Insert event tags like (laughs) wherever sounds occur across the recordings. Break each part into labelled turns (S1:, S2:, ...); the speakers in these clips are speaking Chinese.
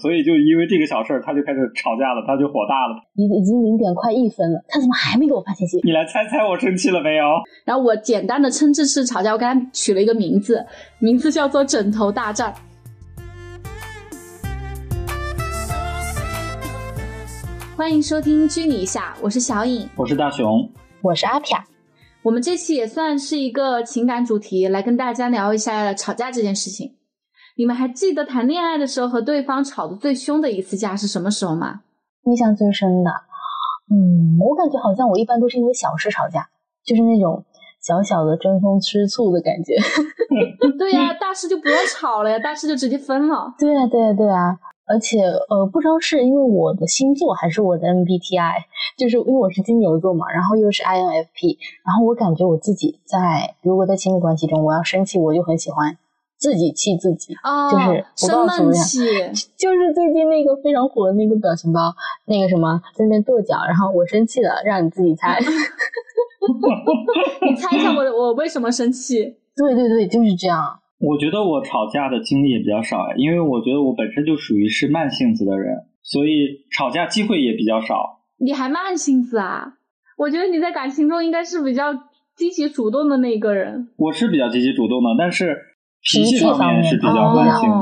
S1: 所以就因为这个小事儿，他就开始吵架了，他就火大了。
S2: 已已经零点快一分了，他怎么还没给我发信息？
S1: 你来猜猜我生气了没有？
S3: 然后我简单的称这次吵架，我给他取了一个名字，名字叫做“枕头大战”。欢迎收听《居你一下》，我是小颖，
S1: 我是大熊，
S2: 我是阿飘。
S3: 我们这期也算是一个情感主题，来跟大家聊一下吵架这件事情。你们还记得谈恋爱的时候和对方吵得最凶的一次架是什么时候吗？
S2: 印象最深的，嗯，我感觉好像我一般都是因为小事吵架，就是那种小小的争风吃醋的感觉。(laughs)
S3: 对呀，大事就不用吵了呀，大事就直接分了。(laughs)
S2: 对啊，对啊，对啊。而且呃，不知道是因为我的星座还是我的 MBTI，就是因为我是金牛座嘛，然后又是 INFP，然后我感觉我自己在如果在亲密关系中我要生气，我就很喜欢。自己气自己，就是生闷
S3: 气，(laughs)
S2: 就是最近那个非常火的那个表情包，那个什么在那跺脚，然后我生气了，让你自己猜。(laughs) (laughs)
S3: 你猜一下我我为什么生气？
S2: 对对对，就是这样。
S1: 我觉得我吵架的经历也比较少，因为我觉得我本身就属于是慢性子的人，所以吵架机会也比较少。
S3: 你还慢性子啊？我觉得你在感情中应该是比较积极主动的那个人。
S1: 我是比较积极主动的，但是。脾气方面是比较慢性的，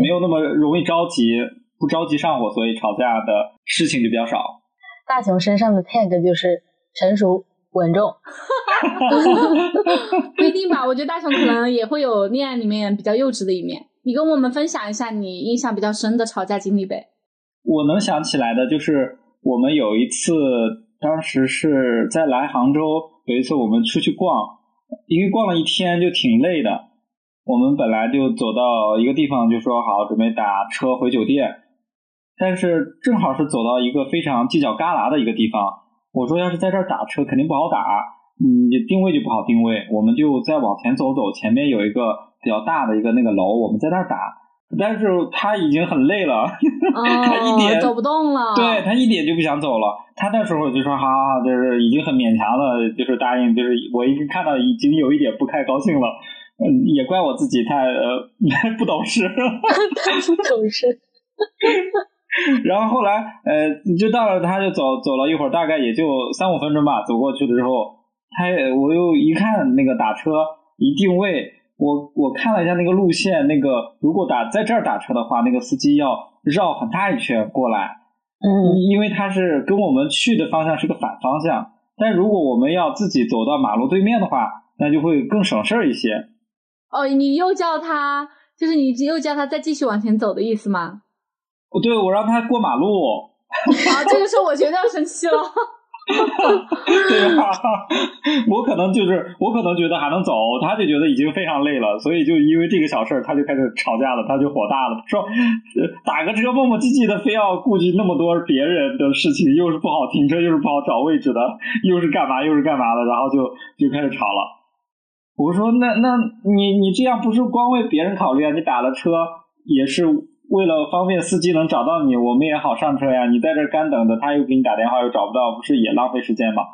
S1: 没有那么容易着急，不着急上火，所以吵架的事情就比较少。
S2: 大雄身上的 tag 就是成熟稳重 (laughs) (laughs)
S3: 不一定吧？我觉得大雄可能也会有恋爱里面比较幼稚的一面。你跟我们分享一下你印象比较深的吵架经历呗。
S1: 我能想起来的就是我们有一次，当时是在来杭州，有一次我们出去逛，因为逛了一天就挺累的。我们本来就走到一个地方，就说好准备打车回酒店，但是正好是走到一个非常犄角旮旯的一个地方。我说要是在这儿打车，肯定不好打，嗯，定位就不好定位。我们就再往前走走，前面有一个比较大的一个那个楼，我们在那儿打。但是他已经很累了，(laughs) 他一点
S3: 走不动了。
S1: 对他一点就不想走了。他那时候就说：“好好好，就是已经很勉强了，就是答应。”就是我已经看到已经有一点不太高兴了。嗯，也怪我自己太呃 (laughs) 不懂事，
S2: 太 (laughs) 不懂事。(laughs)
S1: 然后后来呃，就到了，他就走走了一会儿，大概也就三五分钟吧。走过去的时候，他我又一看那个打车一定位，我我看了一下那个路线，那个如果打在这儿打车的话，那个司机要绕很大一圈过来。
S2: 嗯，
S1: 因为他是跟我们去的方向是个反方向，但如果我们要自己走到马路对面的话，那就会更省事儿一些。
S3: 哦，你又叫他，就是你又叫他再继续往前走的意思吗？
S1: 哦，对，我让他过马路。
S3: 啊，这个时候我觉得要生气了。
S1: 对啊，我可能就是我可能觉得还能走，他就觉得已经非常累了，所以就因为这个小事儿，他就开始吵架了，他就火大了，说打个车磨磨唧唧的，非要顾及那么多别人的事情，又是不好停车，又是不好找位置的，又是干嘛又是干嘛的，然后就就开始吵了。我说那那你你这样不是光为别人考虑啊？你打了车也是为了方便司机能找到你，我们也好上车呀。你在这干等着，他又给你打电话又找不到，不是也浪费时间吗？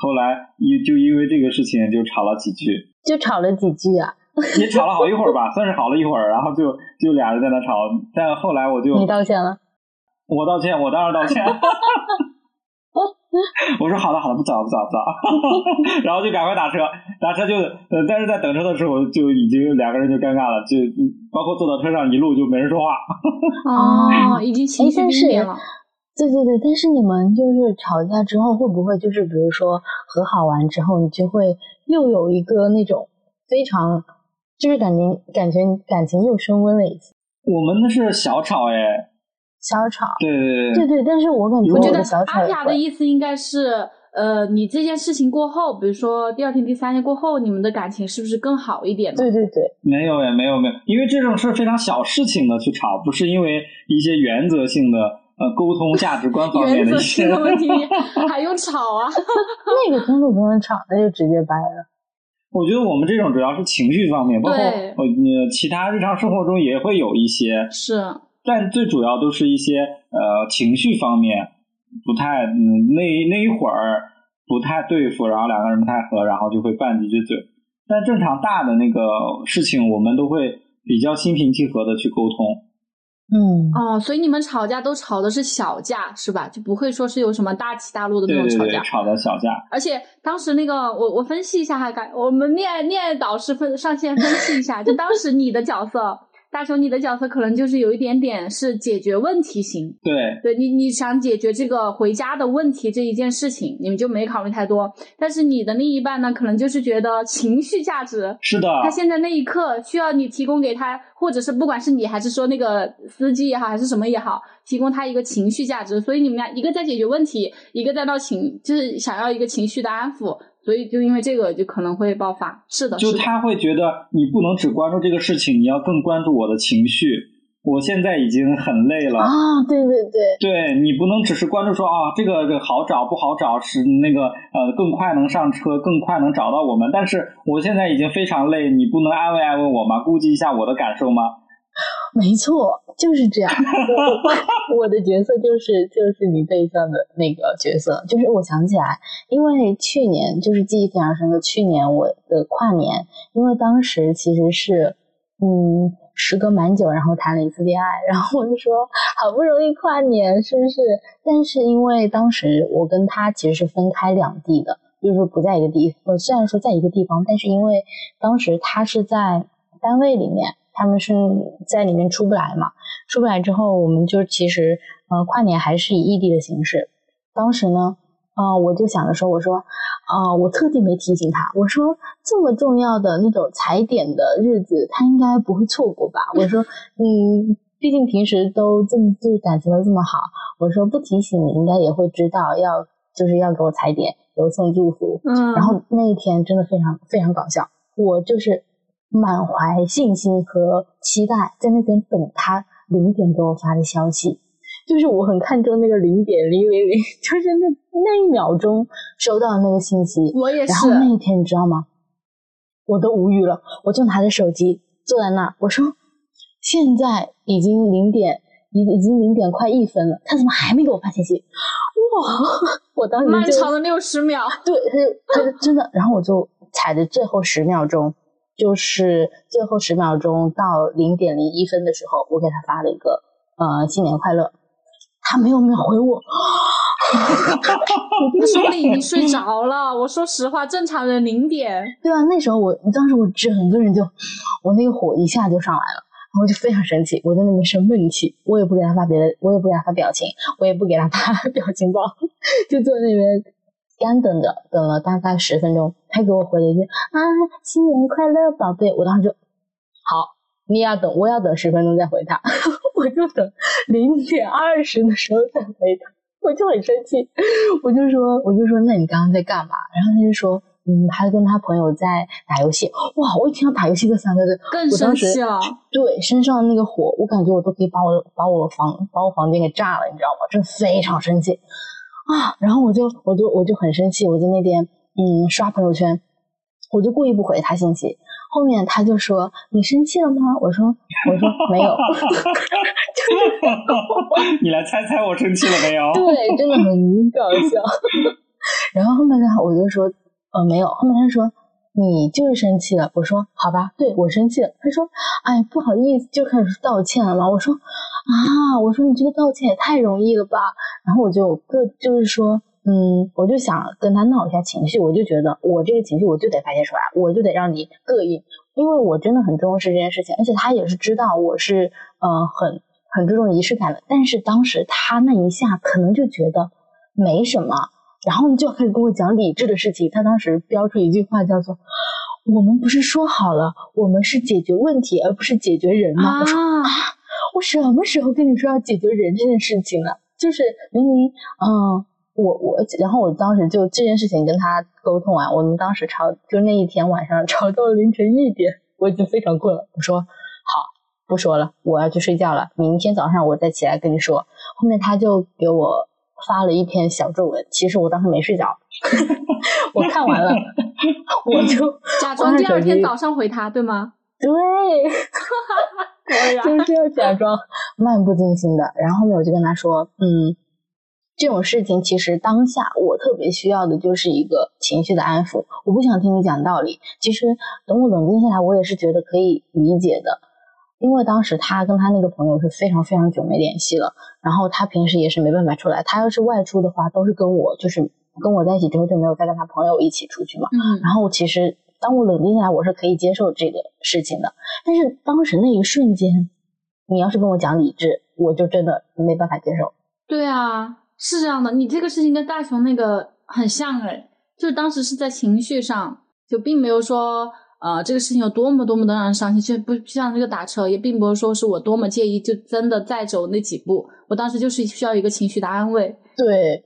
S1: 后来因就因为这个事情就吵了几句，
S2: 就吵了几句啊，(laughs)
S1: 也吵了好一会儿吧，算是好了一会儿，然后就就俩人在那吵。但后来我就
S2: 你道歉了，
S1: 我道歉，我当然道歉。(laughs) 我说好的好的，不早不早不早，(laughs) 然后就赶快打车，打车就呃，但是在等车的时候就已经两个人就尴尬了，就包括坐到车上一路就没人说话。
S3: 哦，(laughs) 已经情绪冰点了。
S2: 对对对，但是你们就是吵架之后会不会就是比如说和好完之后，你就会又有一个那种非常就是感觉感觉感情又升温了一次？
S1: 我们那是小吵哎。
S2: 小吵，
S1: 对对
S2: 对对对但是我感觉
S3: 我觉得
S2: 阿
S3: 雅的意思应该是，呃，你这件事情过后，比如说第二天、第三天过后，你们的感情是不是更好一点？
S2: 对对对，
S1: 没有呀，没有没有，因为这种事非常小事情的去吵，不是因为一些原则性的呃沟通价值观方面的一些
S3: 问题还用吵啊？(laughs)
S2: 那个根本不用吵，那就直接掰了。
S1: 我觉得我们这种主要是情绪方面，包括呃其他日常生活中也会有一些
S3: 是。
S1: 但最主要都是一些呃情绪方面不太嗯那那一会儿不太对付，然后两个人不太合，然后就会拌几句嘴。但正常大的那个事情，我们都会比较心平气和的去沟通。
S2: 嗯，
S3: 哦，所以你们吵架都吵的是小架是吧？就不会说是有什么大起大落的那
S1: 对对对，
S3: 种吵架。
S1: 吵的小架。
S3: 而且当时那个，我我分析一下哈，感我们恋爱恋爱导师分上线分析一下，就当时你的角色，大雄你的角色可能就是有一点点是解决问题型，
S1: 对
S3: 对你你想解决这个回家的问题这一件事情，你们就没考虑太多。但是你的另一半呢，可能就是觉得情绪价值，
S1: 是的，
S3: 他现在那一刻需要你提供给他，或者是不管是你还是说那个司机也好，还是什么也好，提供他一个情绪价值。所以你们俩一个在解决问题，一个在闹情，就是想要一个情绪的安抚。所以就因为这个就可能会爆发。是的，
S1: 就他会觉得你不能只关注这个事情，你要更关注我的情绪。我现在已经很累了，
S2: 啊，对对对，
S1: 对你不能只是关注说啊这个这个好找不好找，是那个呃更快能上车，更快能找到我们。但是我现在已经非常累，你不能安慰安慰我吗？顾及一下我的感受吗？
S2: 没错，就是这样。(laughs) 我的角色就是就是你对象的那个角色，就是我想起来，因为去年就是记忆非常深刻，去年我的跨年，因为当时其实是嗯时隔蛮久，然后谈了一次恋爱，然后我就说好不容易跨年，是不是？但是因为当时我跟他其实是分开两地的，就是不在一个地，呃虽然说在一个地方，但是因为当时他是在单位里面。他们是在里面出不来嘛？出不来之后，我们就其实呃跨年还是以异地的形式。当时呢，啊、我就想着说，我说啊、我特地没提醒他，我说这么重要的那种踩点的日子，他应该不会错过吧？我说，嗯，毕竟平时都这么就是感情都这么好，我说不提醒你应该也会知道要就是要给我踩点，给我送祝福。
S3: 嗯，
S2: 然后那一天真的非常非常搞笑，我就是满怀信心和期待，在那边等他零点给我发的消息。就是我很看重那个零点零零零，就是那那一秒钟收到那个信息。
S3: 我也是
S2: 然后那一天你知道吗？我都无语了，我就拿着手机坐在那儿，我说现在已经零点已已经零点快一分了，他怎么还没给我发信息？哇！(laughs) 我当时
S3: 漫长的六十秒，
S2: 对，他就他就真的，然后我就踩着最后十秒钟，就是最后十秒钟到零点零一分的时候，我给他发了一个呃新年快乐，他没有秒回我，
S3: 那时候你已经睡着了。我说实话，正常人零点，
S2: 对啊，那时候我当时我整个人就我那个火一下就上来了。然后就非常生气，我在那边生闷气，我也不给他发别的，我也不给他发表情，我也不给他发 (laughs) 表情包，就坐在那边干等着，等了大概十分钟，他给我回了一句啊新年快乐，宝贝。我当时就好，你也要等，我要等十分钟再回他，(laughs) 我就等零点二十的时候再回他，我就很生气，我就说我就说那你刚刚在干嘛？然后他就说。嗯，他跟他朋友在打游戏，哇！我一听到打游戏这三个字，
S3: 更生气了。(tsk)
S2: 对身上那个火，我感觉我都可以把我把我房把我房间给炸了，你知道吗？真的非常生气啊！然后我就我就我就很生气，我在那边嗯刷朋友圈，我就故意不回他信息。后面他就说：“你生气了吗？”我说：“我说 (laughs) 没有。(laughs) (laughs)
S1: 你来猜猜我生气了没有？”
S2: 对，真的很搞笑。然后后面呢，我就说。呃，没有。后面他说你就是生气了。我说好吧，对我生气了。他说哎，不好意思，就开始道歉了嘛。我说啊，我说你这个道歉也太容易了吧。然后我就个就是说，嗯，我就想跟他闹一下情绪。我就觉得我这个情绪我就得发泄出来，我就得让你膈应，因为我真的很重视这件事情，而且他也是知道我是呃很很注重仪式感的。但是当时他那一下可能就觉得没什么。然后你就开始跟我讲理智的事情。他当时标出一句话叫做：“我们不是说好了，我们是解决问题，而不是解决人吗？”
S3: 啊
S2: 我说：“啊，我什么时候跟你说要解决人这件事情了？就是明明，嗯，我我，然后我当时就这件事情跟他沟通完，我们当时吵，就那一天晚上吵到凌晨一点，我已经非常困了。我说：“好，不说了，我要去睡觉了，明天早上我再起来跟你说。”后面他就给我。发了一篇小作文，其实我当时没睡着，(laughs) 我看完了，我就
S3: 假装第二天早上回他，对吗？(laughs)
S2: 对，就是要假装漫不经心的。然后后面我就跟他说，嗯，这种事情其实当下我特别需要的就是一个情绪的安抚，我不想听你讲道理。其实等我冷静下来，我也是觉得可以理解的。因为当时他跟他那个朋友是非常非常久没联系了，然后他平时也是没办法出来。他要是外出的话，都是跟我，就是跟我在一起之后就没有再跟他朋友一起出去嘛。
S3: 嗯，
S2: 然后其实当我冷静下来，我是可以接受这个事情的。但是当时那一瞬间，你要是跟我讲理智，我就真的没办法接受。
S3: 对啊，是这样的。你这个事情跟大雄那个很像哎，就是当时是在情绪上，就并没有说。呃，这个事情有多么多么的让人伤心，其实不像这个打车，也并不是说是我多么介意，就真的再走那几步。我当时就是需要一个情绪的安慰。
S2: 对，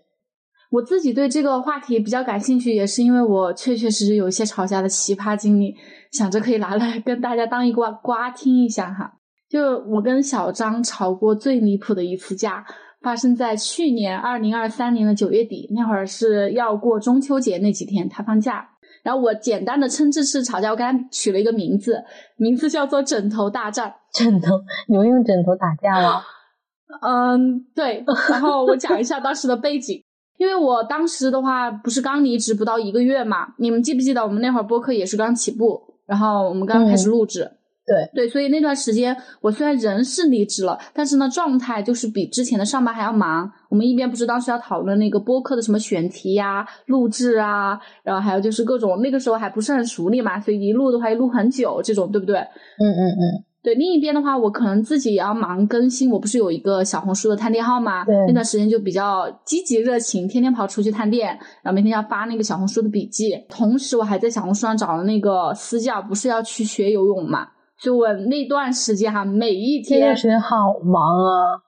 S3: 我自己对这个话题比较感兴趣，也是因为我确确实实有一些吵架的奇葩经历，想着可以拿来跟大家当一瓜瓜听一下哈。就我跟小张吵过最离谱的一次架，发生在去年二零二三年的九月底，那会儿是要过中秋节那几天，他放假。然后我简单的称这次吵架，我给他取了一个名字，名字叫做“枕头大战”。
S2: 枕头，你们用枕头打架吗？(gasps)
S3: 嗯，对。(laughs) 然后我讲一下当时的背景，因为我当时的话不是刚离职不到一个月嘛，你们记不记得我们那会儿播客也是刚起步，然后我们刚开始录制。
S2: 对
S3: 对，所以那段时间我虽然人是离职了，但是呢状态就是比之前的上班还要忙。我们一边不是当时要讨论那个播客的什么选题呀、录制啊，然后还有就是各种那个时候还不是很熟练嘛，所以一录的话一录很久，这种对不对？
S2: 嗯嗯嗯，
S3: 对。另一边的话，我可能自己也要忙更新，我不是有一个小红书的探店号嘛？
S2: 对。
S3: 那段时间就比较积极热情，天天跑出去探店，然后每天要发那个小红书的笔记，同时我还在小红书上找了那个私教，不是要去学游泳嘛？就我那段时间哈，每一天
S2: 那段时间好忙啊，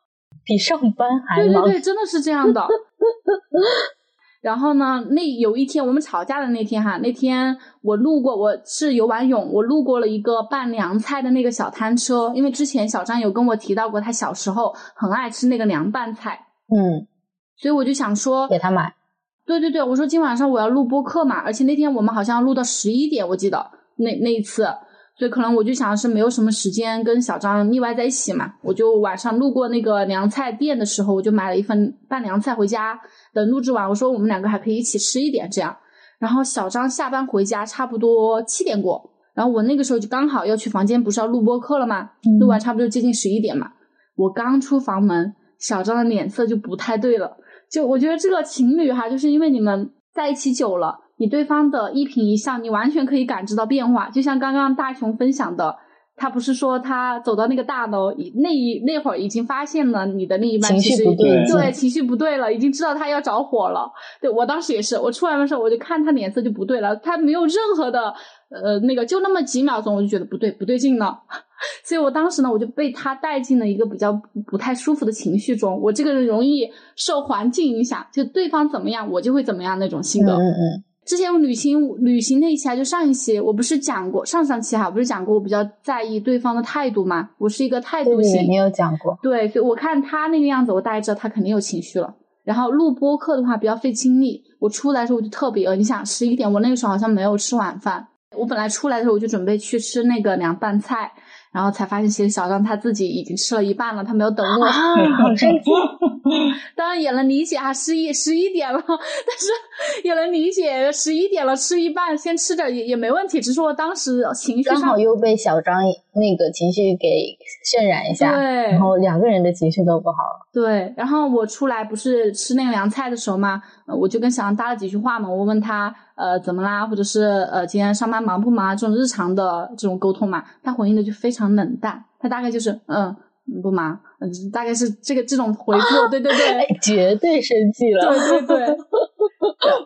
S2: 比上班还
S3: 忙。对对对，真的是这样的。(laughs) 然后呢，那有一天我们吵架的那天哈，那天我路过，我是游完泳，我路过了一个拌凉菜的那个小摊车，因为之前小张有跟我提到过，他小时候很爱吃那个凉拌菜。
S2: 嗯，
S3: 所以我就想说
S2: 给他买。
S3: 对对对，我说今晚上我要录播客嘛，而且那天我们好像录到十一点，我记得那那一次。所以可能我就想是没有什么时间跟小张腻歪在一起嘛，我就晚上路过那个凉菜店的时候，我就买了一份拌凉菜回家。等录制完，我说我们两个还可以一起吃一点这样。然后小张下班回家差不多七点过，然后我那个时候就刚好要去房间，不是要录播课了吗？录完差不多接近十一点嘛。我刚出房门，小张的脸色就不太对了。就我觉得这个情侣哈，就是因为你们在一起久了。你对方的一颦一笑，你完全可以感知到变化。就像刚刚大雄分享的，他不是说他走到那个大楼那一那会儿已经发现了你的另一半
S2: 情绪不对，
S3: 对情绪不对了，已经知道他要着火了。对我当时也是，我出来的时候我就看他脸色就不对了，他没有任何的呃那个，就那么几秒钟我就觉得不对不对劲了。(laughs) 所以我当时呢，我就被他带进了一个比较不太舒服的情绪中。我这个人容易受环境影响，就对方怎么样，我就会怎么样那种性格。
S2: 嗯嗯。
S3: 之前我旅行旅行那一期啊，就上一期我不是讲过，上上期哈，不是讲过我比较在意对方的态度嘛？我是一个态度型，
S2: 没有讲过。
S3: 对，所以我看他那个样子，我大概知道他肯定有情绪了。然后录播课的话比较费精力，我出来的时候我就特别饿。你想十一点，我那个时候好像没有吃晚饭，我本来出来的时候我就准备去吃那个凉拌菜。然后才发现，其实小张他自己已经吃了一半了，他没有等我，
S2: 好生气。(laughs)
S3: 当然也能理解啊，十一十一点了，(laughs) 但是也能理解十一点了吃一半，先吃点也也没问题。只是我当时情绪
S2: 刚好又被小张那个情绪给渲染一下，
S3: 对，
S2: 然后两个人的情绪都不好了。
S3: 对，然后我出来不是吃那个凉菜的时候嘛，我就跟小杨搭了几句话嘛，我问他。呃，怎么啦？或者是呃，今天上班忙不忙啊？这种日常的这种沟通嘛，他回应的就非常冷淡。他大概就是嗯，不忙，嗯，大概是这个这种回复。对对对，
S2: 绝对生气了。
S3: 对对对。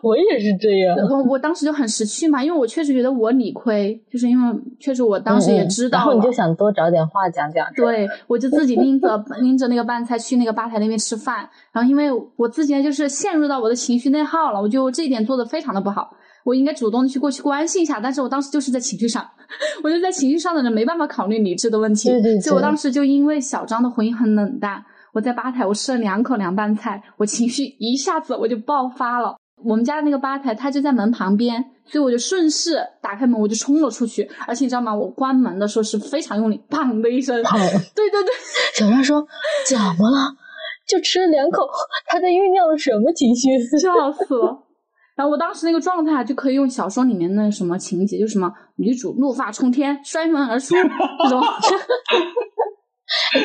S2: 我也是这样，
S3: 我我当时就很识趣嘛，因为我确实觉得我理亏，就是因为确实我当时也知道，
S2: 然后你就想多找点话讲讲。
S3: 对，我就自己拎着拎着那个拌菜去那个吧台那边吃饭，然后因为我自己就是陷入到我的情绪内耗了，我就这一点做的非常的不好，我应该主动的去过去关心一下，但是我当时就是在情绪上，(laughs) 我就在情绪上的人没办法考虑理智的问题，
S2: 对对，
S3: 所以我当时就因为小张的回应很冷淡，我在吧台我吃了两口凉拌菜，我情绪一下子我就爆发了。我们家的那个吧台，它就在门旁边，所以我就顺势打开门，我就冲了出去。而且你知道吗？我关门的时候是非常用力，砰的一声。(laughs) 对对对，
S2: 小张说：“怎么了？就吃了两口，他在酝酿了什么情绪？”
S3: 笑死了。然后我当时那个状态就可以用小说里面那什么情节，就什么女主怒发冲天、摔门而出这种。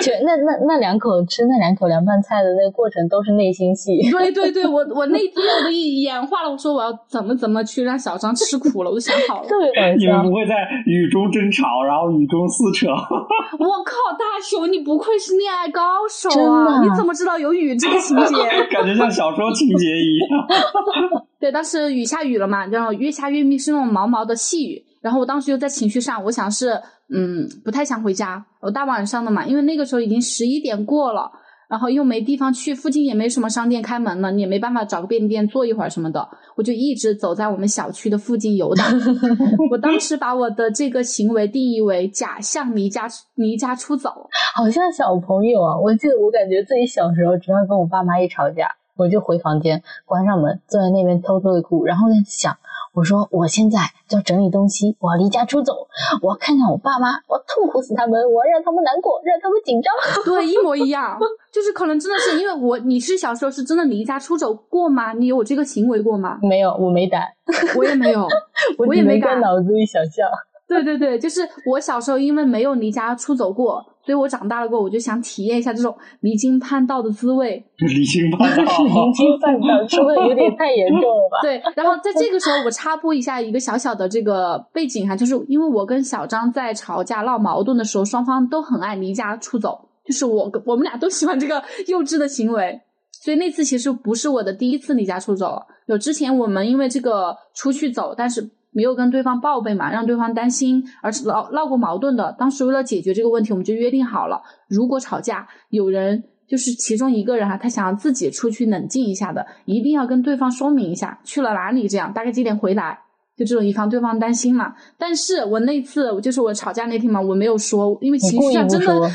S2: 就那那那两口吃那两口凉拌菜的那个过程都是内心戏。
S3: 对对对，我我那天我都演化了，我说我要怎么怎么去让小张吃苦了，我都想好了。
S2: 特别搞 (laughs)
S1: 你们。不会在雨中争吵，然后雨中撕扯？(laughs)
S3: 我靠，大雄，你不愧是恋爱高手
S2: 真
S3: 啊！
S2: 的
S3: 你怎么知道有雨这个情节？(laughs)
S1: 感觉像小说情节一样。
S3: 对，当时雨下雨了嘛，然后越下越密，是那种毛毛的细雨。然后我当时又在情绪上，我想是，嗯，不太想回家。我大晚上的嘛，因为那个时候已经十一点过了，然后又没地方去，附近也没什么商店开门了，你也没办法找个便利店坐一会儿什么的，我就一直走在我们小区的附近游荡。(laughs) 我当时把我的这个行为定义为假象离家离家出走。
S2: 好像小朋友啊！我记得我感觉自己小时候，只要跟我爸妈一吵架，我就回房间关上门，坐在那边偷偷的哭，然后在想，我说我现在就要整理东西，我要离家出走，我要看看我爸妈，我要痛苦死他们，我要让他们难过，让他们紧张。
S3: 对，一模一样，(laughs) 就是可能真的是因为我，你是小时候是真的离家出走过吗？你有这个行为过吗？
S2: 没有，我没胆，(laughs)
S3: 我也没有，(laughs)
S2: 我
S3: 我也没敢。
S2: 脑子里想象。
S3: 对对对，就是我小时候因为没有离家出走过，所以我长大了过后，我就想体验一下这种离经叛道的滋味。(laughs)
S1: 离经叛道，(laughs)
S2: 离经叛道，说的有点太严重了吧？
S3: 对，然后在这个时候，我插播一下一个小小的这个背景哈，就是因为我跟小张在吵架闹矛盾的时候，双方都很爱离家出走，就是我我们俩都喜欢这个幼稚的行为，所以那次其实不是我的第一次离家出走，有之前我们因为这个出去走，但是没有跟对方报备嘛，让对方担心，而是闹闹过矛盾的。当时为了解决这个问题，我们就约定好了，如果吵架有人。就是其中一个人哈，他想要自己出去冷静一下的，一定要跟对方说明一下去了哪里，这样大概几点回来，就这种以防对方担心嘛。但是我那次就是我吵架那天嘛，我没有说，因为情绪上真的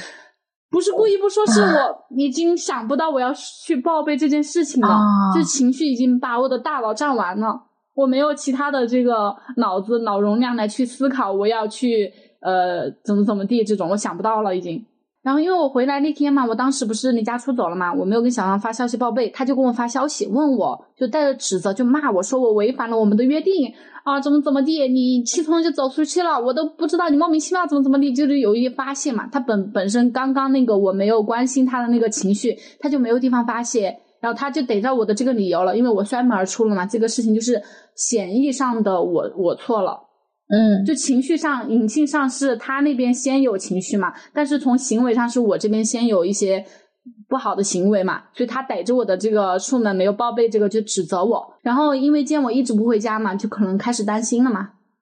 S2: 不
S3: 是故意不说，是我已经想不到我要去报备这件事情了，
S2: 啊
S3: 就情绪已经把我的大脑占完了，我没有其他的这个脑子脑容量来去思考我要去呃怎么怎么地这种，我想不到了已经。然后因为我回来那天嘛，我当时不是离家出走了嘛，我没有跟小张发消息报备，他就跟我发消息问我，就带着指责就骂我说我违反了我们的约定啊，怎么怎么地，你气冲就走出去了，我都不知道你莫名其妙怎么怎么地，就是有一些发泄嘛。他本本身刚刚那个我没有关心他的那个情绪，他就没有地方发泄，然后他就逮着我的这个理由了，因为我摔门而出了嘛，这个事情就是显意上的我我错了。
S2: 嗯，
S3: 就情绪上、隐性上是他那边先有情绪嘛，但是从行为上是我这边先有一些不好的行为嘛，所以他逮着我的这个出门没有报备这个就指责我，然后因为见我一直不回家嘛，就可能开始担心了嘛，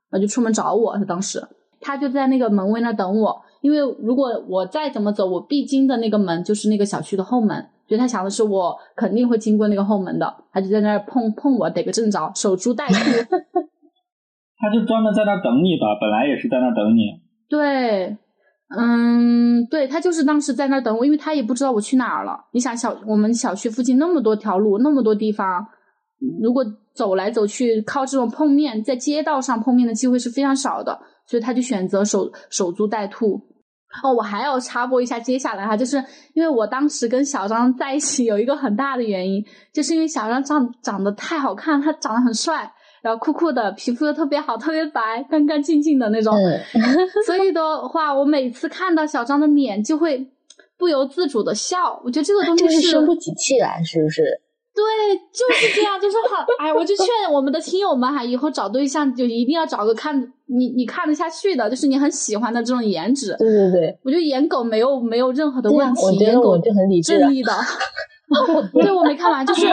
S3: 然后就出门找我，他当时。他就在那个门卫那等我，因为如果我再怎么走，我必经的那个门就是那个小区的后门，所以他想的是我肯定会经过那个后门的，他就在那儿碰碰我，逮个正着，守株待兔。(laughs)
S1: 他就专门在那儿等你的，本来也是在那儿等你。
S3: 对，嗯，对他就是当时在那儿等我，因为他也不知道我去哪儿了。你想小我们小区附近那么多条路，那么多地方，如果走来走去，靠这种碰面，在街道上碰面的机会是非常少的，所以他就选择守守株待兔。哦，我还要插播一下，接下来哈，就是因为我当时跟小张在一起有一个很大的原因，就是因为小张长长得太好看，他长得很帅，然后酷酷的，皮肤又特别好，特别白，干干净净的那种。
S2: 嗯，
S3: 所以的话，我每次看到小张的脸，就会不由自主的笑。我觉得这个东西
S2: 就是生不起气来，是不是？
S3: 对，就是这样，就是好哎，我就劝我们的听友们哈，以后找对象就一定要找个看你你看得下去的，就是你很喜欢的这种颜值。
S2: 对对对，
S3: 我觉得颜狗没有没有任何的问题，颜狗
S2: 我觉得我就很理智啊
S3: 正义的。(laughs) 对，我没看完，就是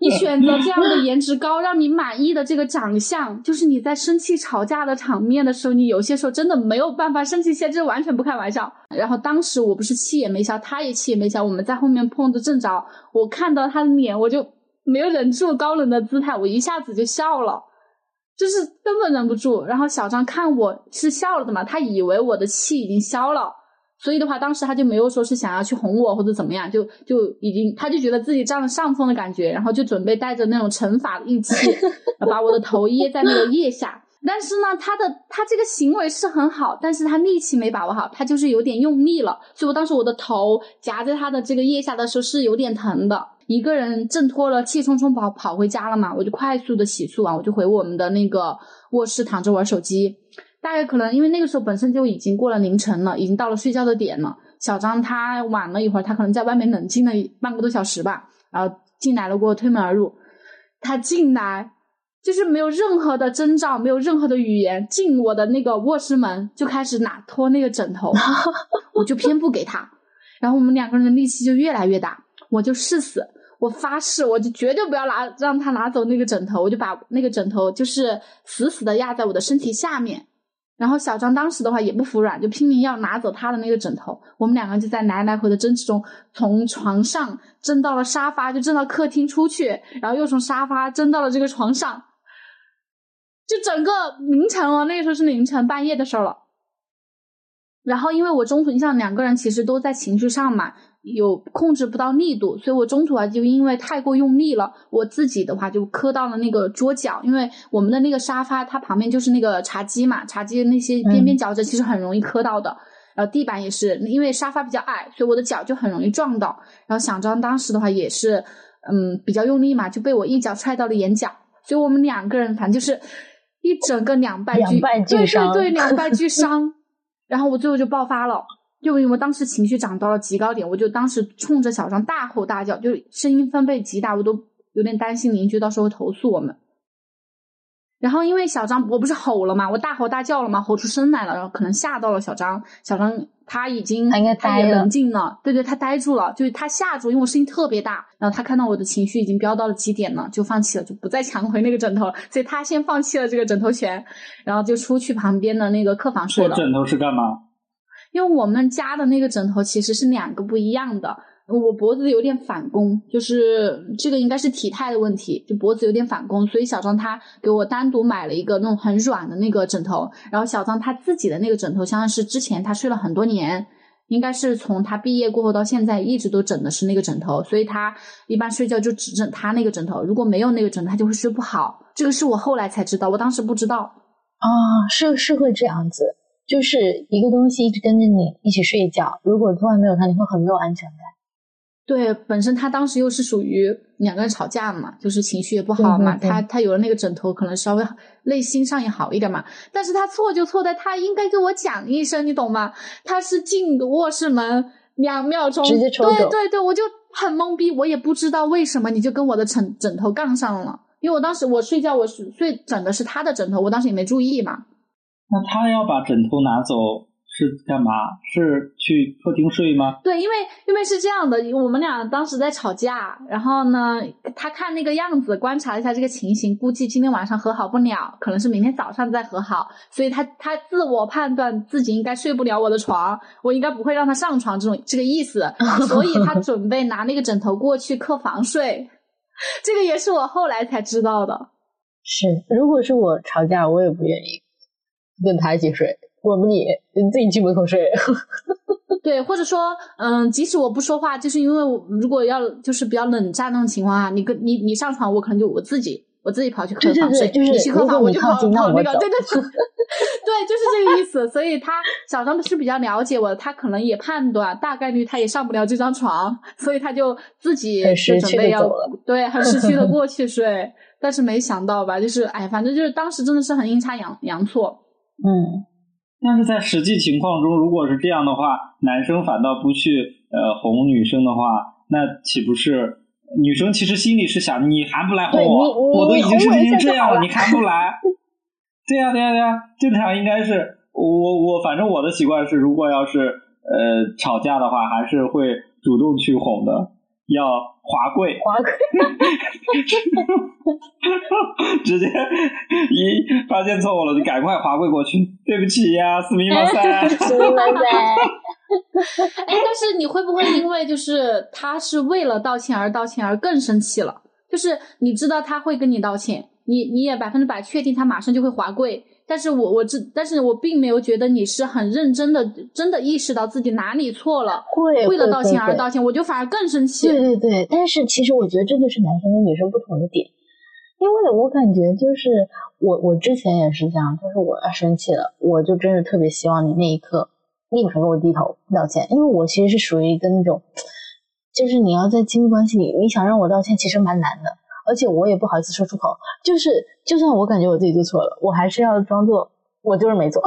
S3: 你选择这样的颜值高、让你满意的这个长相，就是你在生气吵架的场面的时候，你有些时候真的没有办法生气起来，这完全不开玩笑。然后当时我不是气也没消，他也气也没消，我们在后面碰的正着，我看到他的脸，我就没有忍住高冷的姿态，我一下子就笑了。就是根本忍不住，然后小张看我是笑了的嘛，他以为我的气已经消了，所以的话，当时他就没有说是想要去哄我或者怎么样，就就已经他就觉得自己占了上风的感觉，然后就准备带着那种惩罚的语气，(laughs) 把我的头掖在那个腋下。但是呢，他的他这个行为是很好，但是他力气没把握好，他就是有点用力了，所以我当时我的头夹在他的这个腋下的时候是有点疼的。一个人挣脱了，气冲冲跑跑回家了嘛，我就快速的洗漱完，我就回我们的那个卧室躺着玩手机。大概可能因为那个时候本身就已经过了凌晨了，已经到了睡觉的点了。小张他晚了一会儿，他可能在外面冷静了半个多小时吧，然后进来了，给我推门而入。他进来就是没有任何的征兆，没有任何的语言，进我的那个卧室门就开始拿拖那个枕头，(laughs) 我就偏不给他。然后我们两个人的力气就越来越大，我就誓死，我发誓，我就绝对不要拿让他拿走那个枕头，我就把那个枕头就是死死的压在我的身体下面。然后小张当时的话也不服软，就拼命要拿走他的那个枕头。我们两个就在来来回的争执中，从床上争到了沙发，就争到客厅出去，然后又从沙发争到了这个床上，就整个凌晨了。那个时候是凌晨半夜的事儿了。然后因为我中途，你像两个人其实都在情绪上嘛。有控制不到力度，所以我中途啊就因为太过用力了，我自己的话就磕到了那个桌角，因为我们的那个沙发它旁边就是那个茶几嘛，茶几那些边边角角其实很容易磕到的，然后地板也是因为沙发比较矮，所以我的脚就很容易撞到。然后小张当时的话也是嗯比较用力嘛，就被我一脚踹到了眼角，所以我们两个人反正就是一整个两败俱对对对两败俱伤，(laughs) 然后我最后就爆发了。就因为当时情绪涨到了极高点，我就当时冲着小张大吼大叫，就声音分贝极大，我都有点担心邻居到时候投诉我们。然后因为小张我不是吼了嘛，我大吼大叫了嘛，吼出声来了，然后可能吓到了小张。小张他已经
S2: 他应该
S3: 他也冷静了，对对，他呆住了，就是他吓住，因为我声音特别大。然后他看到我的情绪已经飙到了极点了，就放弃了，就不再抢回那个枕头了，所以他先放弃了这个枕头权，然后就出去旁边的那个客房睡了。
S1: 枕头是干嘛？
S3: 因为我们家的那个枕头其实是两个不一样的，我脖子有点反弓，就是这个应该是体态的问题，就脖子有点反弓，所以小张他给我单独买了一个那种很软的那个枕头，然后小张他自己的那个枕头，像是之前他睡了很多年，应该是从他毕业过后到现在一直都枕的是那个枕头，所以他一般睡觉就只枕他那个枕头，如果没有那个枕头，他就会睡不好。这个是我后来才知道，我当时不知道
S2: 啊，是是会这样子。就是一个东西一直跟着你一起睡觉，如果突然没有它，你会很没有安全感。
S3: 对，本身他当时又是属于两个人吵架嘛，就是情绪也不好嘛，他他有了那个枕头，可能稍微内心上也好一点嘛。但是他错就错在他应该跟我讲一声，你懂吗？他是进卧室门两秒钟，
S2: 直接抽走。
S3: 对对对，我就很懵逼，我也不知道为什么你就跟我的枕枕头杠上了，因为我当时我睡觉我睡枕的是他的枕头，我当时也没注意嘛。
S1: 那他要把枕头拿走是干嘛？是去客厅睡吗？
S3: 对，因为因为是这样的，我们俩当时在吵架，然后呢，他看那个样子，观察了一下这个情形，估计今天晚上和好不了，可能是明天早上再和好，所以他他自我判断自己应该睡不了我的床，我应该不会让他上床，这种这个意思，(laughs) 所以他准备拿那个枕头过去客房睡，这个也是我后来才知道的。
S2: 是，如果是我吵架，我也不愿意。跟他一起睡，我们你你自己去门口睡。(laughs)
S3: 对，或者说，嗯，即使我不说话，就是因为如果要就是比较冷战那种情况下，你跟你你上床，我可能就我自己我自己跑去客房睡，
S2: 你
S3: 去客房我就跑跑那
S2: 个，
S3: 对对对，对，就是这个意思。所以他小张是比较了解我，他可能也判断大概率他也上不了这张床，所以他就自己就准备要对很识趣的过去睡。(laughs) 但是没想到吧，就是哎，反正就是当时真的是很阴差阳阳错。
S2: 嗯，
S1: 但是在实际情况中，如果是这样的话，男生反倒不去呃哄女生的话，那岂不是女生其实心里是想，你还不来哄我？我都已经成这样了，你还不来？(laughs) 对呀，对呀，对呀，正常应该是我我反正我的习惯是，如果要是呃吵架的话，还是会主动去哄的。要滑跪，
S2: 滑跪，
S1: 直接一发现错误了就赶快滑跪过去。对不起呀，斯密马塞，(laughs)
S2: 斯密马塞。(laughs)
S3: 哎，但是你会不会因为就是他是为了道歉而道歉而更生气了？就是你知道他会跟你道歉，你你也百分之百确定他马上就会滑跪。但是我我知，但是我并没有觉得你是很认真的，真的意识到自己哪里错了，
S2: 会
S3: 为了道歉而道歉，我就反而更生气。
S2: 对对对，但是其实我觉得这就是男生跟女生不同的点，因为我感觉就是我我之前也是这样，就是我要生气了，我就真的特别希望你那一刻立马给我低头道歉，因为我其实是属于一个那种。就是你要在亲密关系里，你想让我道歉，其实蛮难的，而且我也不好意思说出口。就是就算我感觉我自己做错了，我还是要装作我就是没错，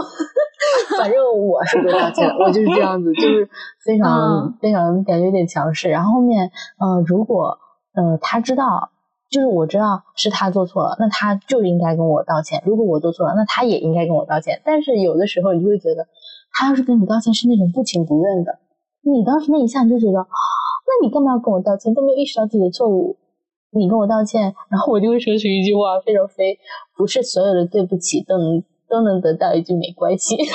S2: (laughs) 反正我是不道歉的，我就是这样子，就是非常非常感觉有点强势。然后后面，呃，如果呃他知道，就是我知道是他做错了，那他就应该跟我道歉。如果我做错了，那他也应该跟我道歉。但是有的时候你就会觉得，他要是跟你道歉是那种不情不愿的，你当时那一下你就觉得，(gasps) 那你干嘛要跟我道歉？都没有意识到自己的错误，你跟我道歉，然后我就会说出一句话，非常非，不是所有的对不起都能都能得到一句没关系。(laughs)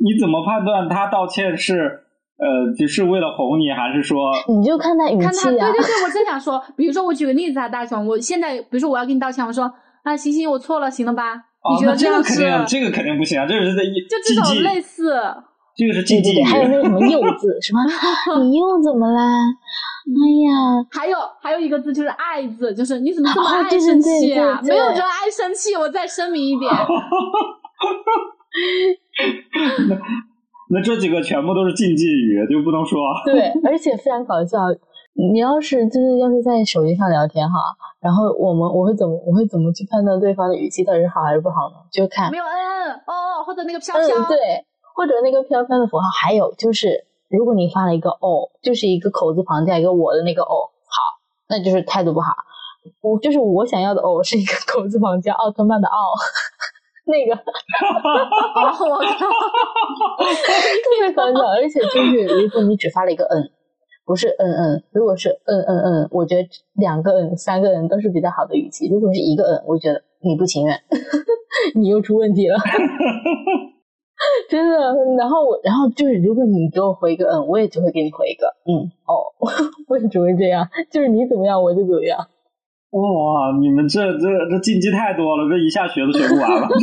S1: 你怎么判断他道歉是呃，就是为了哄你，还是说
S2: 你就看他语
S3: 看他，
S2: 气啊
S3: 对对，对，我正想说，比如说我举个例子啊，大熊，我现在比如说我要跟你道歉，我说啊，行行，我错了，行了吧？
S1: 哦
S3: 你觉
S1: 得这
S3: 样是？
S1: 肯定这个肯定不行啊，这个是在
S3: 就这种，类似，
S1: 这个是
S2: 对对对，
S1: 禁忌语。
S2: 还有那个什么又字，(laughs) 什么你又怎么啦？哎呀，
S3: 还有还有一个字就是爱字，就是你怎么这么爱生气啊？
S2: 对对
S3: 没有人爱生气，我再声明一点。
S1: 那这几个全部都是禁忌语，就不能说。
S2: 对，而且非常搞笑。你要是就是要是在手机上聊天哈，然后我们我会怎么我会怎么去判断对方的语气到底是好还是不好呢？就看
S3: 没有嗯哦，或者那个飘
S2: 嗯
S3: 飘，
S2: 对，或者那个飘飘的符号，还有就是如果你发了一个哦，就是一个口字旁加一个我的那个哦，好，那就是态度不好。我就是我想要的哦是一个口字旁加奥特曼的奥，(laughs) 那个
S3: 哦，我 (laughs) 靠，
S2: 特别搞笑，而且就是如果你只发了一个嗯，不是嗯嗯，如果是嗯嗯嗯，我觉得两个嗯、三个嗯都是比较好的语气。如果是一个嗯，我觉得你不情愿，(laughs) 你又出问题了，(laughs) 真的。然后我，然后就是如果你给我回一个嗯，我也只会给你回一个嗯哦，(laughs) 我也只会这样，就是你怎么样我就怎么样。
S1: 哇，你们这这这禁忌太多了，这一下学都学不完了。(laughs)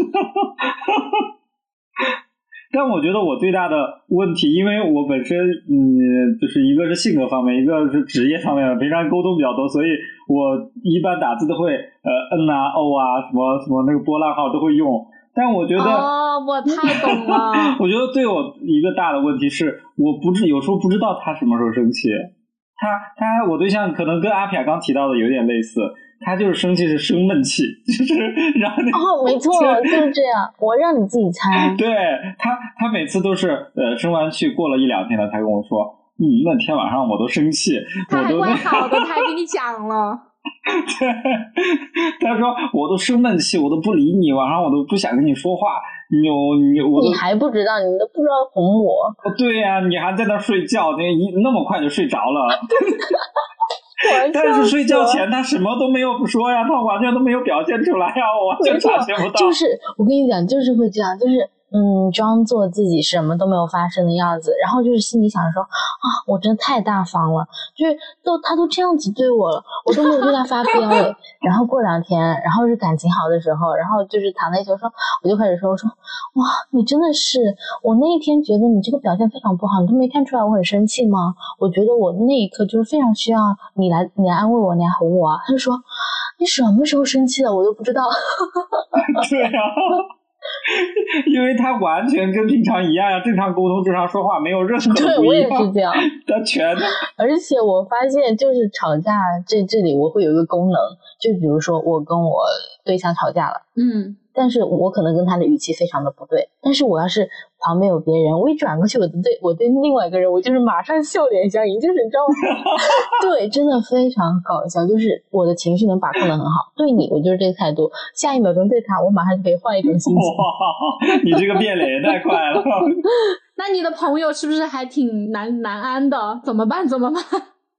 S1: 但我觉得我最大的问题，因为我本身嗯，就是一个是性格方面，一个是职业方面，平常沟通比较多，所以我一般打字都会呃嗯啊、哦啊，什么什么那个波浪号都会用。但我觉得，
S3: 哦，我 (laughs) 太懂了。
S1: 我觉得对我一个大的问题是，我不知有时候不知道他什么时候生气。他他我对象可能跟阿撇刚提到的有点类似，他就是生气是生闷气，(laughs) 就是让你
S2: 哦，没错，就是这样。我让你自己猜。(laughs)
S1: 对他，他每次都是呃生完气过了一两天了才跟我说，嗯，那天晚上我都生气，我都那
S3: 好的，他还跟你讲了。
S1: 对，(laughs) 他说我都生闷气，我都不理你，晚上我都不想跟你说话，你我你我
S2: 你还不知道，你都不知道哄我。
S1: 对呀、你还在那睡觉，那一那么快就睡着了。但是睡觉前他什么都没有说呀，他完全都没有表现出来呀，我完全
S2: 没错
S1: 察觉不到。
S2: 就是我跟你讲，就是会这样，就是嗯，装作自己什么都没有发生的样子，然后就是心里想着说啊，我真的太大方了，就是都他都这样子对我了，我都没有对他发飙。然后过两天，然后是感情好的时候，然后就是躺在一起说，我就开始说，我说哇，你真的是，我那一天觉得你这个表现非常不好，你都没看出来我很生气吗？我觉得我那一刻就是非常需要你来，你来安慰我，你来哄我。他就说你什么时候生气了，我都不知道。(laughs)
S1: 对呀、(laughs) 因为他完全跟平常一样呀，正常沟通、正常说话，没有任何
S2: 对我。也是这样，(laughs)
S1: 他全
S2: 而且我发现就是吵架这这里我会有一个功能，就比如说我跟我对象吵架了，
S3: 嗯，
S2: 但是我可能跟他的语气非常的不对，但是我要是旁边有别人，我一转过去，我对我对另外一个人，我就是马上笑脸相迎，就是你知道吗？(laughs) 对，真的非常搞笑，就是我的情绪能把控的很好，对你我就是这个态度，下一秒钟对他，我马上就可以换一种心情。
S1: 哇，你这个变脸也太快了。(laughs)
S3: 那你的朋友是不是还挺难难安的？怎么办？怎么办？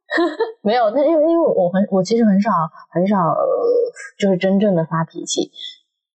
S3: (laughs)
S2: 没有，但因为因为我很我其实很少很少、呃、就是真正的发脾气，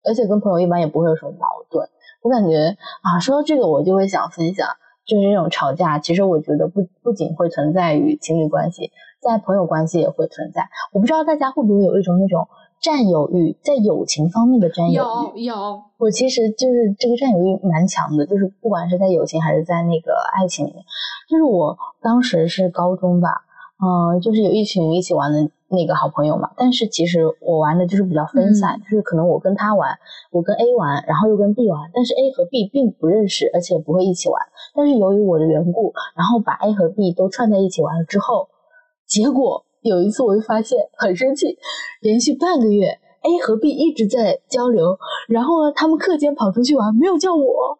S2: 而且跟朋友一般也不会有什么矛盾。我感觉啊，说到这个，我就会想分享，就是这种吵架，其实我觉得不不仅会存在于情侣关系，在朋友关系也会存在。我不知道大家会不会有一种那种占有欲，在友情方面的占有欲。
S3: 有有，
S2: 我其实就是这个占有欲蛮强的，就是不管是在友情还是在那个爱情里面，就是我当时是高中吧，嗯、就是有一群一起玩的那个好朋友嘛，但是其实我玩的就是比较分散，就是可能我跟他玩，我跟 A 玩，然后又跟 B 玩，但是 A 和 B 并不认识，而且不会一起玩。但是由于我的缘故，然后把 A 和 B 都串在一起玩了之后，结果有一次我就发现很生气，连续半个月。A 和 B 一直在交流，然后呢，他们课间跑出去玩，没有叫我，(laughs)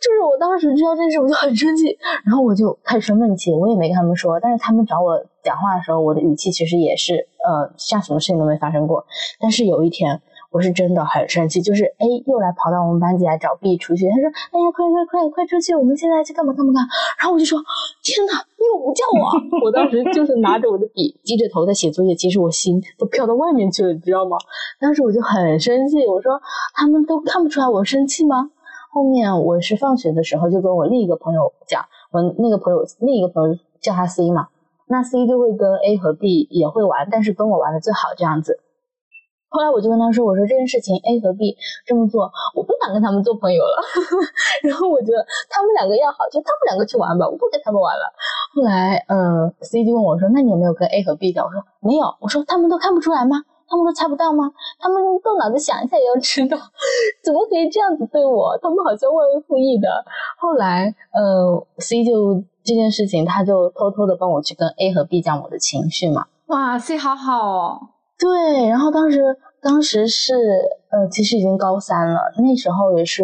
S2: 就是我当时知道这事，我就很生气，然后我就开始生闷气，我也没跟他们说，但是他们找我讲话的时候，我的语气其实也是，呃，像什么事情都没发生过，但是有一天。我是真的很生气，就是 A 又来跑到我们班级来找 B 出去，他说：“哎呀，快快快快出去，我们现在去干嘛干嘛干。”然后我就说：“天哪，你又不叫我！” (laughs) 我当时就是拿着我的笔，低着头在写作业，其实我心都飘到外面去了，你知道吗？当时我就很生气，我说：“他们都看不出来我生气吗？”后面我是放学的时候就跟我另一个朋友讲，我那个朋友另一个朋友叫他 C 嘛，那 C 就会跟 A 和 B 也会玩，但是跟我玩的最好这样子。后来我就跟他说：“我说这件事情 A 和 B 这么做，我不想跟他们做朋友了。(laughs) 然后我觉得他们两个要好，就他们两个去玩吧，我不跟他们玩了。后来，呃，C 就问我说：‘那你有没有跟 A 和 B 讲？’我说没有。我说他们都看不出来吗？他们都猜不到吗？他们动脑子想一下也要知道，(laughs) 怎么可以这样子对我？他们好像忘恩负义的。后来，呃，C 就这件事情，他就偷偷的帮我去跟 A 和 B 讲我的情绪嘛。
S3: 哇，C 好好哦。”
S2: 对，然后当时当时是呃，其实已经高三了，那时候也是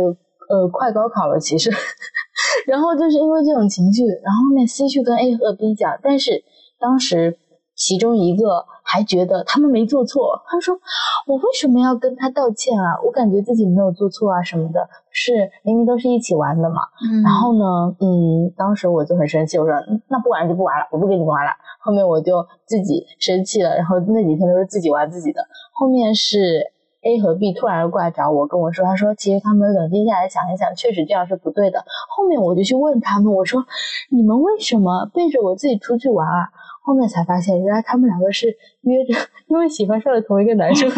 S2: 呃快高考了，其实，(laughs) 然后就是因为这种情绪，然后后面 C 去跟 A 和 B 讲，但是当时其中一个。还觉得他们没做错，他说我为什么要跟他道歉啊？我感觉自己没有做错啊什么的，是明明都是一起玩的嘛。然后呢，嗯，当时我就很生气，我说那不玩就不玩了，我不跟你们玩了。后面我就自己生气了，然后那几天都是自己玩自己的。后面是 A 和 B 突然过来找我，跟我说，他说其实他们冷静下来想一想，确实这样是不对的。后面我就去问他们，我说你们为什么背着我自己出去玩啊？后面才发现，原来他们两个是约着，因为喜欢上了同一个男生。(laughs)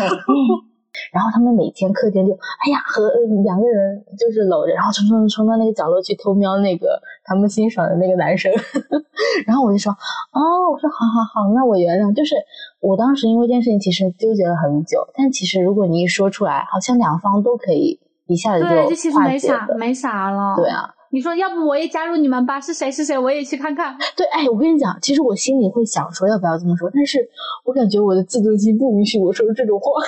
S2: 然后他们每天课间就，哎呀，和两个人就是搂着，然后冲冲冲到那个角落去偷瞄那个他们欣赏的那个男生。(laughs) 然后我就说，哦，我说好好好，那我原谅。就是我当时因为这件事情其实纠结了很久，但其实如果你一说出来，好像两方都可以一下子就
S3: 对，这其实没啥没啥了。
S2: 对啊。
S3: 你说要不我也加入你们吧？是谁是谁？我也去看看。
S2: 对，哎，我跟你讲，其实我心里会想说要不要这么说，但是我感觉我的自尊心不允许我说这种话。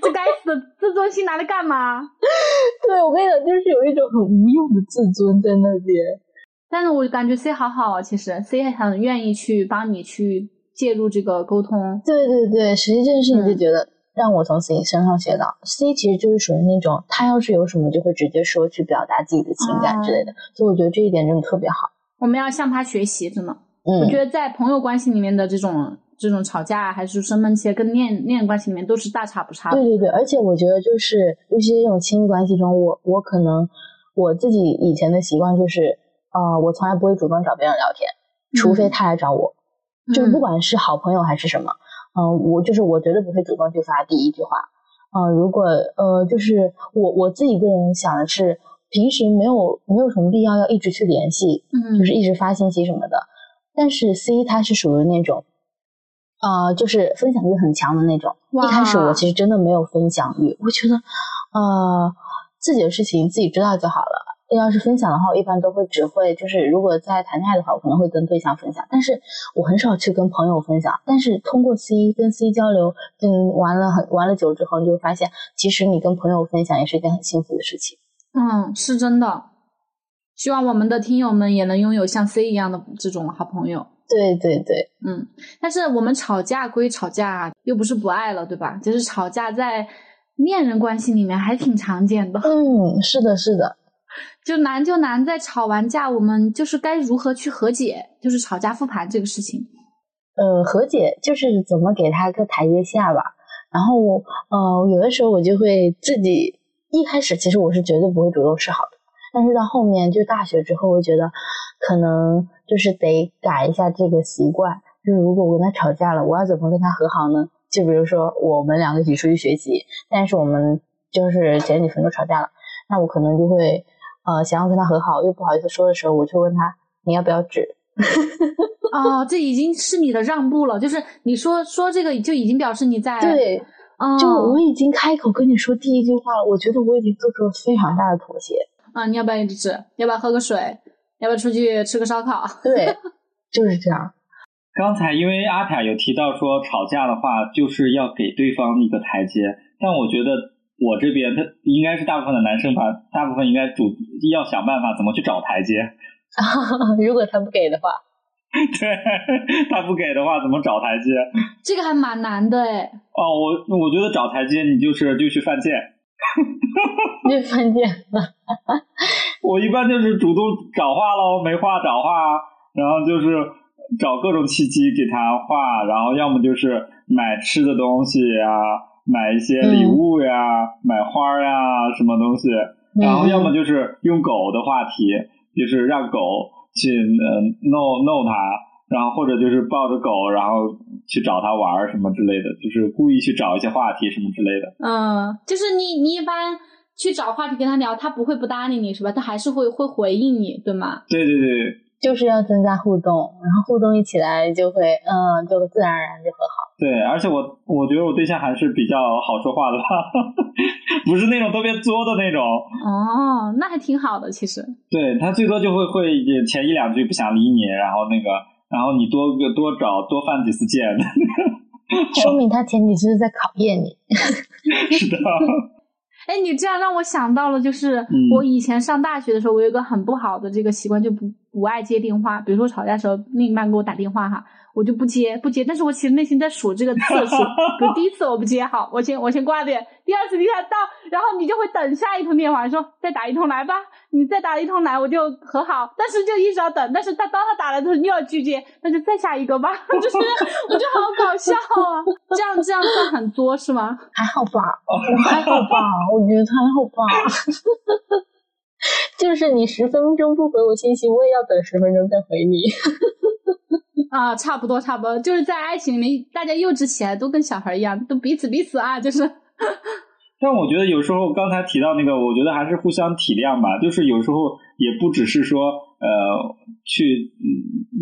S3: 这该死的，自尊心拿来干嘛？
S2: 对，我跟你讲，就是有一种很无用的自尊在那边。
S3: 但是我感觉 C 好好啊，其实 C 很愿意去帮你去介入这个沟通。
S2: 对对对，实际这件事情就觉得。让我从 C 身上学到，C 其实就是属于那种，他要是有什么就会直接说，去表达自己的情感之类的，所以我觉得这一点真的特别好。
S3: 我们要向他学习，真的。嗯，我觉得在朋友关系里面的这种这种吵架，还是生闷气，跟恋恋人关系里面都是大差不差。
S2: 对对对，而且我觉得就是，尤其是这种亲密关系中，我我可能我自己以前的习惯就是，呃，我从来不会主动找别人聊天，除非他来找我，就不管是好朋友还是什么。嗯，我就是我绝对不会主动去发第一句话。嗯，如果呃，就是我我自己个人想的是，平时没有没有什么必要要一直去联系，嗯，就是一直发信息什么的。但是 C 他是属于那种，啊，就是分享欲很强的那种。一开始我其实真的没有分享欲，我觉得，呃，自己的事情自己知道就好了。要是分享的话，我一般都会只会就是如果在谈恋爱的话，我可能会跟对象分享，但是我很少去跟朋友分享。但是通过 C 跟 C 交流，嗯，玩了很玩了久之后，你就发现其实你跟朋友分享也是一件很幸福的事情。
S3: 嗯，是真的。希望我们的听友们也能拥有像 C 一样的这种好朋友。
S2: 对对对，
S3: 嗯。但是我们吵架归吵架，又不是不爱了，对吧？就是吵架在恋人关系里面还挺常见的。
S2: 嗯，是的，是的。
S3: 就难就难在吵完架，我们就是该如何去和解，就是吵架复盘这个事情。
S2: 呃，和解就是怎么给他个台阶下吧。然后，呃，有的时候我就会自己一开始其实我是绝对不会主动示好的，但是到后面就大学之后，我觉得可能就是得改一下这个习惯。就如果我跟他吵架了，我要怎么跟他和好呢？就比如说我们两个一起出去学习，但是我们就是前几分钟吵架了，那我可能就会。呃，想要跟他和好又不好意思说的时候，我就问他你要不要纸？(laughs)
S3: 哦，这已经是你的让步了，就是你说说这个就已经表示你在
S2: 对，
S3: 哦，
S2: 就我已经开口跟你说第一句话了，我觉得我已经做出了非常大的妥协。
S3: 啊，你要不要一直吃？要不要喝个水？要不要出去吃个烧烤？(laughs)
S2: 对，就是这样。
S1: 刚才因为阿塔有提到说吵架的话就是要给对方一个台阶，但我觉得我这边他应该是大部分的男生吧，大部分应该主要想办法怎么去找台阶。(laughs)
S2: 如果他不给的话，
S1: 对 (laughs) 他不给的话怎么找台阶？
S3: 这个还蛮难的哎。
S1: 哦，我我觉得找台阶你就是就去犯贱。
S2: 去犯贱。
S1: 我一般就是主动找话喽，没话找话，然后就是找各种契机给他话，然后要么就是买吃的东西呀，买一些礼物呀，买花呀，什么东西，然后要么就是用狗的话题，就是让狗去呃弄弄它，然后或者就是抱着狗，然后去找它玩什么之类的，就是故意去找一些话题什么之类的。
S3: 嗯，就是你你一般去找话题跟他聊，他不会不搭理你是吧？他还是会会回应你，对吗？
S1: 对对对，
S2: 就是要增加互动，然后互动一起来就会，嗯，就自然而然就和好。
S1: 对，而且我我觉得我对象还是比较好说话的吧，(laughs) 不是那种特别作的那种。
S3: 哦，那还挺好的，其实。
S1: 对他最多就会会前一两句不想理你，然后那个，然后你多个多找多犯几次贱，(laughs)
S2: 说明他前几次是在考验你。(laughs)
S1: 是的。
S3: 哎，你这样让我想到了，就是我以前上大学的时候，我有一个很不好的这个习惯，就不不爱接电话。比如说吵架的时候，另一半给我打电话哈，我就不接不接。但是我其实内心在数这个次数，(laughs) 比如第一次我不接，好，我先我先挂掉；第二次你看到，然后你就会等下一通电话，说再打一通来吧，你再打一通来，我就和好。但是就一直要等，但是他当他打来的时候，你又要拒接，那就再下一个吧。(laughs) 就是我就好搞笑啊，这样这样算很作是吗？(laughs)
S2: 还好吧，还好吧。我觉得还好吧，就是你十分钟不回我信息，我也要等十分钟再回你。
S3: 啊，差不多差不多，就是在爱情里面，大家幼稚起来都跟小孩一样，都彼此彼此啊，就是。(laughs)
S1: 但我觉得有时候刚才提到那个，我觉得还是互相体谅吧。就是有时候也不只是说呃去，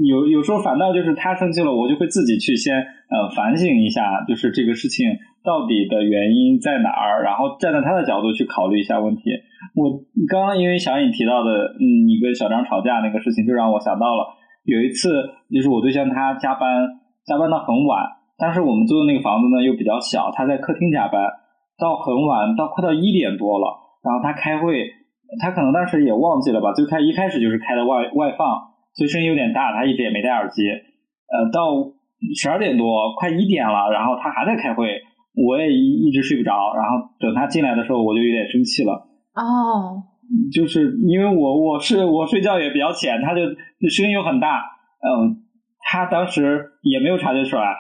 S1: 有有时候反倒就是他生气了，我就会自己去先呃反省一下，就是这个事情。到底的原因在哪儿？然后站在他的角度去考虑一下问题。我刚刚因为小颖提到的，嗯，你跟小张吵架那个事情，就让我想到了有一次，就是我对象他加班，加班到很晚。当时我们租的那个房子呢又比较小，他在客厅加班到很晚，到快到一点多了。然后他开会，他可能当时也忘记了吧，最开一开始就是开的外外放，所以声音有点大，他一直也没戴耳机。呃，到十二点多，快一点了，然后他还在开会。我也一一直睡不着，然后等他进来的时候，我就有点生气了。
S3: 哦，
S1: 就是因为我我是我睡觉也比较浅，他就声音又很大，嗯，他当时也没有察觉出来。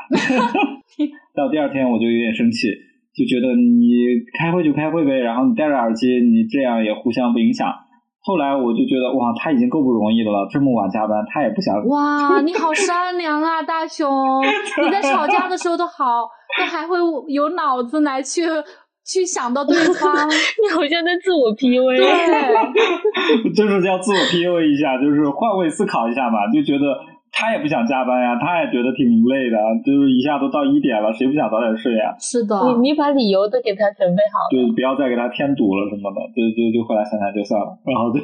S1: (laughs) 到第二天我就有点生气，就觉得你开会就开会呗，然后你戴着耳机，你这样也互相不影响。后来我就觉得哇，他已经够不容易的了，这么晚加班，他也不想。
S3: 哇，你好善良啊，大熊！(laughs) 你在吵架的时候都好，都还会有脑子来去去想到对方。(laughs)
S2: 你好像在自我 PUA。
S3: 对，(laughs)
S1: 就是要自我 PUA 一下，就是换位思考一下嘛，就觉得。他也不想加班呀，他也觉得挺累的，就是一下都到一点了，谁不想早点睡呀？
S3: 是的，
S2: 你你把理由都给他准备好，
S1: 就不要再给他添堵了什么的，就就就后来想想就算了，然后就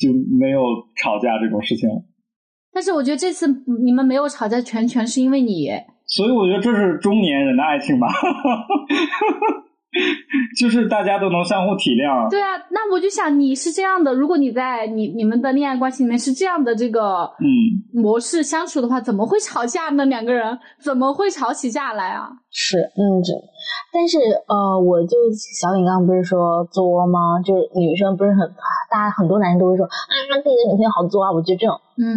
S1: 就没有吵架这种事情。
S3: 但是我觉得这次你们没有吵架，全全是因为你。
S1: 所以我觉得这是中年人的爱情吧。(laughs) (laughs) 就是大家都能相互体谅。
S3: 对啊，那我就想你是这样的，如果你在你你们的恋爱关系里面是这样的这个
S1: 嗯
S3: 模式相处的话，怎么会吵架呢？两个人怎么会吵起架来啊？
S2: 是，嗯，这，但是呃，我就小李刚刚不是说作吗？就是女生不是很，大家很多男生都会说啊，自己的女朋友好作啊。我觉得这种，
S3: 嗯，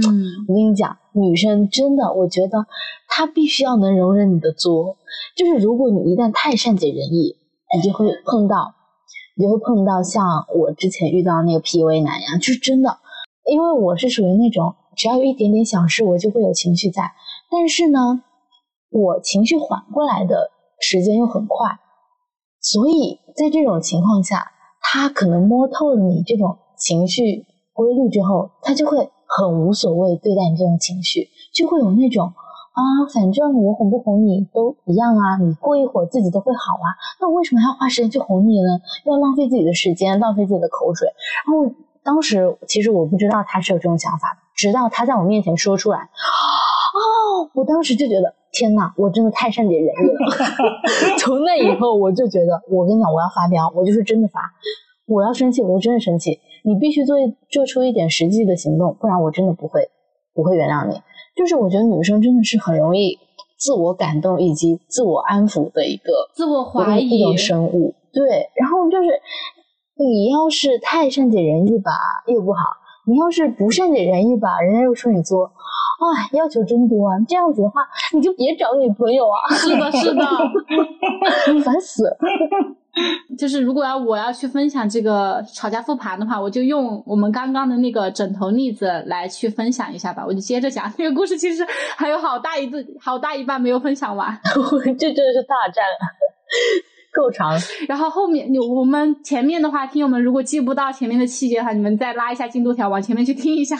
S2: 我跟你讲，女生真的，我觉得她必须要能容忍你的作，就是如果你一旦太善解人意。你就会碰到，你就会碰到像我之前遇到那个 PUA 男一样，就是真的，因为我是属于那种只要有一点点小事，我就会有情绪在，但是呢，我情绪缓过来的时间又很快，所以在这种情况下，他可能摸透了你这种情绪规律之后，他就会很无所谓对待你这种情绪，就会有那种啊，反正我哄不哄你都一样啊，你过一会儿自己都会好啊，那我为什么还要花时间去哄你呢？要浪费自己的时间，浪费自己的口水。然后当时其实我不知道他是有这种想法，直到他在我面前说出来，哦，我当时就觉得天呐，我真的太善解人意了。(laughs) 从那以后，我就觉得，我跟你讲，我要发飙，我就是真的发。我要生气，我就真的生气。你必须做做出一点实际的行动，不然我真的不会不会原谅你。就是我觉得女生真的是很容易自我感动以及自我安抚的一个
S3: 自我怀疑
S2: 一种生物。对，然后就是你要是太善解人意吧，又不好；你要是不善解人意吧，人家又说你作。哎，要求真多啊！这样子的话，你就别找女朋友啊！
S3: 是的，是的，(laughs)
S2: 烦死了。(laughs)
S3: 就是如果要我要去分享这个吵架复盘的话，我就用我们刚刚的那个枕头例子来去分享一下吧。我就接着讲 (laughs) 那个故事，其实还有好大一段、好大一半没有分享完。(laughs)
S2: 这真的是大战，够长。
S3: 然后后面，我们前面的话，听友们如果记不到前面的细节的话，你们再拉一下进度条，往前面去听一下。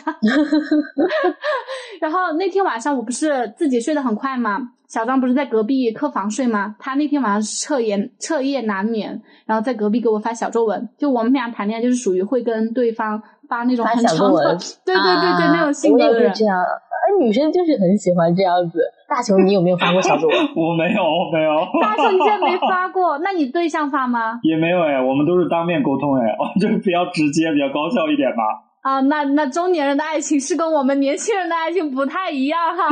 S3: 然后那天晚上我不是自己睡得很快吗？小张不是在隔壁客房睡吗？他那天晚上是彻夜彻夜难眠，然后在隔壁给我发小作文。就我们俩谈恋爱，就是属于会跟对方发那种很长的，对 (laughs) 对对对，那种性格的人。
S2: 这样，而女生就是很喜欢这样子。大雄，你有没有发过小作文？(laughs)
S1: 我没有，没有。
S3: 大雄，你竟然没发过？(laughs) 那你对象发吗？
S1: 也没有哎，我们都是当面沟通哎，就比较直接，比较高效一点吧。
S3: 啊，那那中年人的爱情是跟我们年轻人的爱情不太一样哈，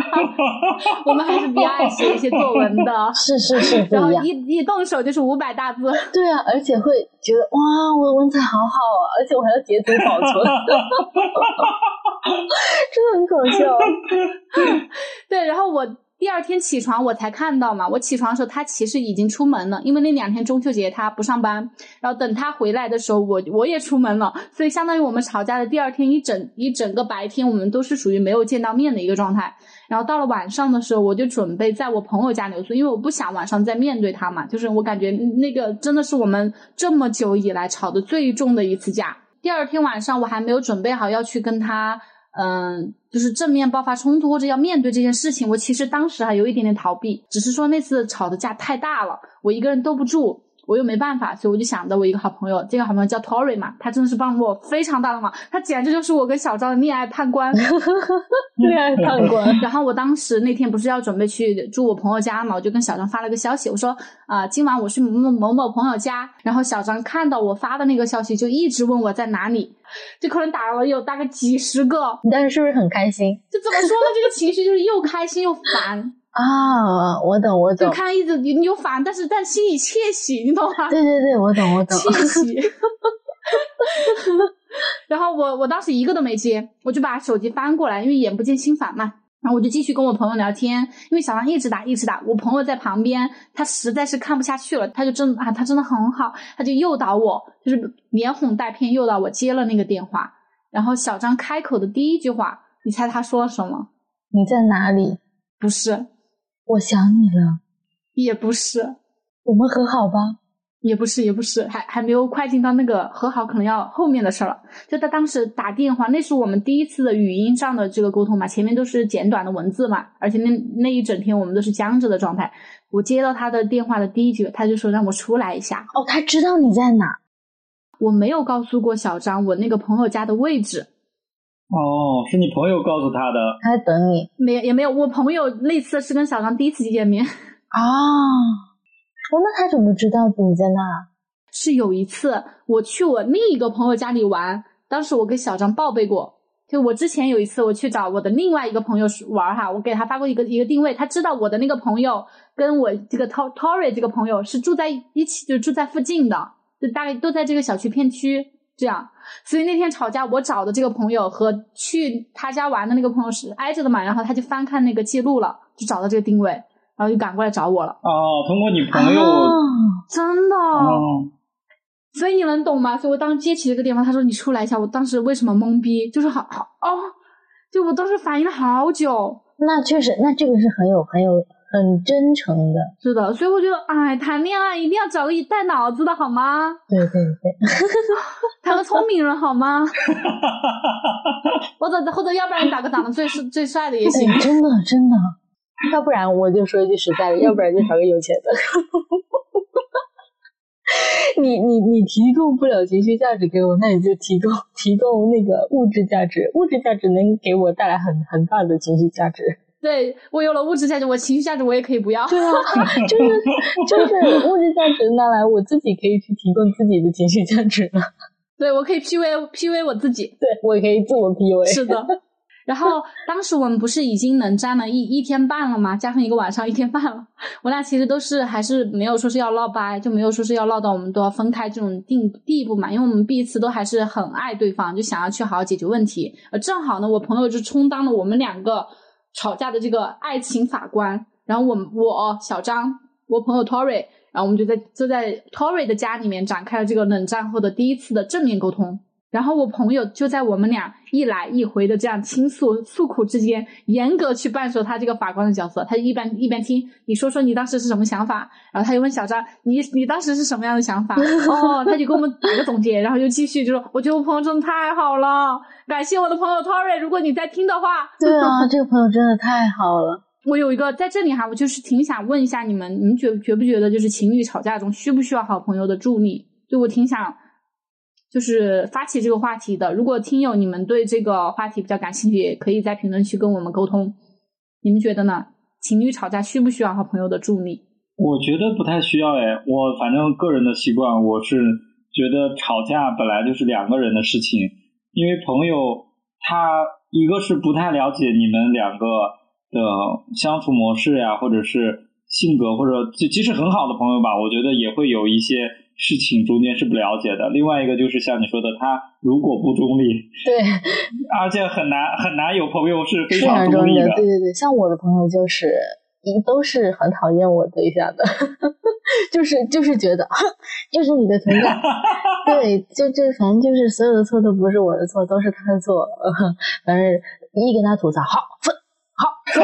S3: (laughs) 我们还是比较爱写一些作文的，(laughs)
S2: 是是是，
S3: 然后一一动手就是五百大字，
S2: 对啊，而且会觉得哇，我的文采好好啊，而且我还要截图保存，(laughs) 真的很搞笑，
S3: 对，然后我。第二天起床我才看到嘛，我起床的时候他其实已经出门了，因为那两天中秋节他不上班。然后等他回来的时候，我我也出门了，所以相当于我们吵架的第二天一整一整个白天，我们都是属于没有见到面的一个状态。然后到了晚上的时候，我就准备在我朋友家留宿，因为我不想晚上再面对他嘛。就是我感觉那个真的是我们这么久以来吵的最重的一次架。第二天晚上我还没有准备好要去跟他。嗯，就是正面爆发冲突或者要面对这件事情，我其实当时还有一点点逃避，只是说那次吵的架太大了，我一个人兜不住。我又没办法，所以我就想着我一个好朋友，这个好朋友叫 Tory 嘛，他真的是帮我非常大的忙，他简直就是我跟小张的恋爱判官，(laughs)
S2: 恋爱判官。
S3: 然后我当时那天不是要准备去住我朋友家嘛，我就跟小张发了个消息，我说啊，今晚我去某某某朋友家。然后小张看到我发的那个消息，就一直问我在哪里，就可能打了有大概几十个。
S2: 你当时是不是很开心？
S3: 就怎么说呢？这个情绪就是又开心又烦。
S2: 啊，我懂，我懂。
S3: 就看一直你有烦，但是但心里窃喜，你懂吗？
S2: 对对对，我懂，我懂。
S3: 窃喜。(laughs) 然后我我当时一个都没接，我就把手机翻过来，因为眼不见心烦嘛。然后我就继续跟我朋友聊天，因为小张一直打一直打，我朋友在旁边，他实在是看不下去了，他就真啊，他真的很好，他就诱导我，就是连哄带骗诱导我接了那个电话。然后小张开口的第一句话，你猜他说了什么？
S2: 你在哪里？
S3: 不是。
S2: 我想你了，
S3: 也不是，
S2: 我们和好吧，
S3: 也不是，也不是，还还没有快进到那个和好，可能要后面的事了。就他当时打电话，那是我们第一次的语音上的这个沟通嘛，前面都是简短的文字嘛，而且那那一整天我们都是僵着的状态。我接到他的电话的第一句，他就说让我出来一下。
S2: 哦，他知道你在哪？
S3: 我没有告诉过小张我那个朋友家的位置。
S1: 哦，是你朋友告诉他的，
S2: 他在等你，
S3: 没也没有。我朋友那次是跟小张第一次见面
S2: 啊，(laughs) 哦，那他怎么知道你在那？
S3: 是有一次我去我另一个朋友家里玩，当时我给小张报备过，就我之前有一次我去找我的另外一个朋友玩哈，我给他发过一个一个定位，他知道我的那个朋友跟我这个 Tory 这个朋友是住在一起，就住在附近的，就大概都在这个小区片区。这样，所以那天吵架，我找的这个朋友和去他家玩的那个朋友是挨着的嘛，然后他就翻看那个记录了，就找到这个定位，然后就赶过来找我了。
S1: 哦，通过你朋友，
S3: 真的，所以你能懂吗？所以我当时接起这个电话，他说你出来一下，我当时为什么懵逼？就是好好哦，就我当时反应了好久。
S2: 那确实，那这个是很有很有很真诚的。
S3: 是的，所以我觉得，哎，谈恋爱一定要找个带脑子的好吗？
S2: 对对对，(laughs)
S3: 谈个聪明人好吗？或 (laughs) 者或者，要不然打个长得最最帅的也行。
S2: 真的真的，要不然我就说一句实在的，要不然就找个有钱的。(laughs) 你你你提供不了情绪价值给我，那你就提供提供那个物质价值，物质价值能给我带来很很大的情绪价值。
S3: 对我有了物质价值，我情绪价值我也可以不要。(laughs)
S2: 对啊，就是就是物质价值拿来，我自己可以去提供自己的情绪价值了。(laughs)
S3: 对，我可以 P V P V 我自己。
S2: 对我也可以自我 P U A。
S3: 是的。然后当时我们不是已经能站了一一天半了吗？加上一个晚上，一天半了。我俩其实都是还是没有说是要闹掰，就没有说是要闹到我们都要分开这种地地步嘛。因为我们彼此都还是很爱对方，就想要去好好解决问题。呃，正好呢，我朋友就充当了我们两个。吵架的这个爱情法官，然后我我小张，我朋友 Tory，然后我们就在就在 Tory 的家里面展开了这个冷战后的第一次的正面沟通。然后我朋友就在我们俩一来一回的这样倾诉诉苦之间，严格去扮演他这个法官的角色。他就一边一边听你说说你当时是什么想法，然后他又问小张你你当时是什么样的想法？(laughs) 哦，他就给我们打个总结，然后又继续就说我觉得我朋友真的太好了，感谢我的朋友 Tory，如果你在听的话，(laughs)
S2: 对啊，这个朋友真的太好了。
S3: 我有一个在这里哈，我就是挺想问一下你们，你们觉觉不觉得就是情侣吵架中需不需要好朋友的助力？就我挺想。就是发起这个话题的。如果听友你们对这个话题比较感兴趣，也可以在评论区跟我们沟通。你们觉得呢？情侣吵架需不需要好朋友的助力？
S1: 我觉得不太需要哎。我反正个人的习惯，我是觉得吵架本来就是两个人的事情，因为朋友他一个是不太了解你们两个的相处模式呀，或者是性格，或者就即使很好的朋友吧，我觉得也会有一些。事情中间是不了解的，另外一个就是像你说的，他如果不中立，(laughs)
S2: 对，
S1: 而且很难很难有朋友是非
S2: 常
S1: 中立
S2: 的，对对对，像我的朋友就是一都是很讨厌我对象的，(laughs) 就是就是觉得 (laughs) 就是你的存在，对，就就反正就是所有的错都不是我的错，都是他的错，反正一跟他吐槽，好分。(laughs) 好，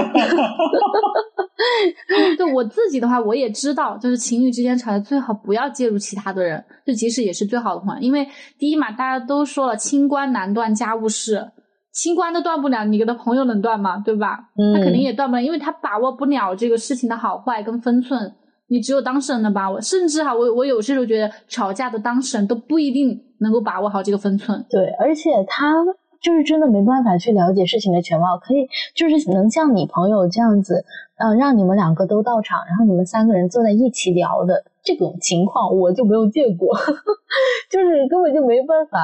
S3: 对我自己的话，我也知道，就是情侣之间吵架最好不要介入其他的人，就即使也是最好的朋友，因为第一嘛，大家都说了，清官难断家务事，清官都断不了，你跟他朋友能断吗？对吧？他肯定也断不了，因为他把握不了这个事情的好坏跟分寸，你只有当事人能把握，甚至哈，我我有时候觉得吵架的当事人都不一定能够把握好这个分寸。
S2: 对，而且他。就是真的没办法去了解事情的全貌，可以就是能像你朋友这样子，嗯，让你们两个都到场，然后你们三个人坐在一起聊的这种情况，我就没有见过，(laughs) 就是根本就没办法，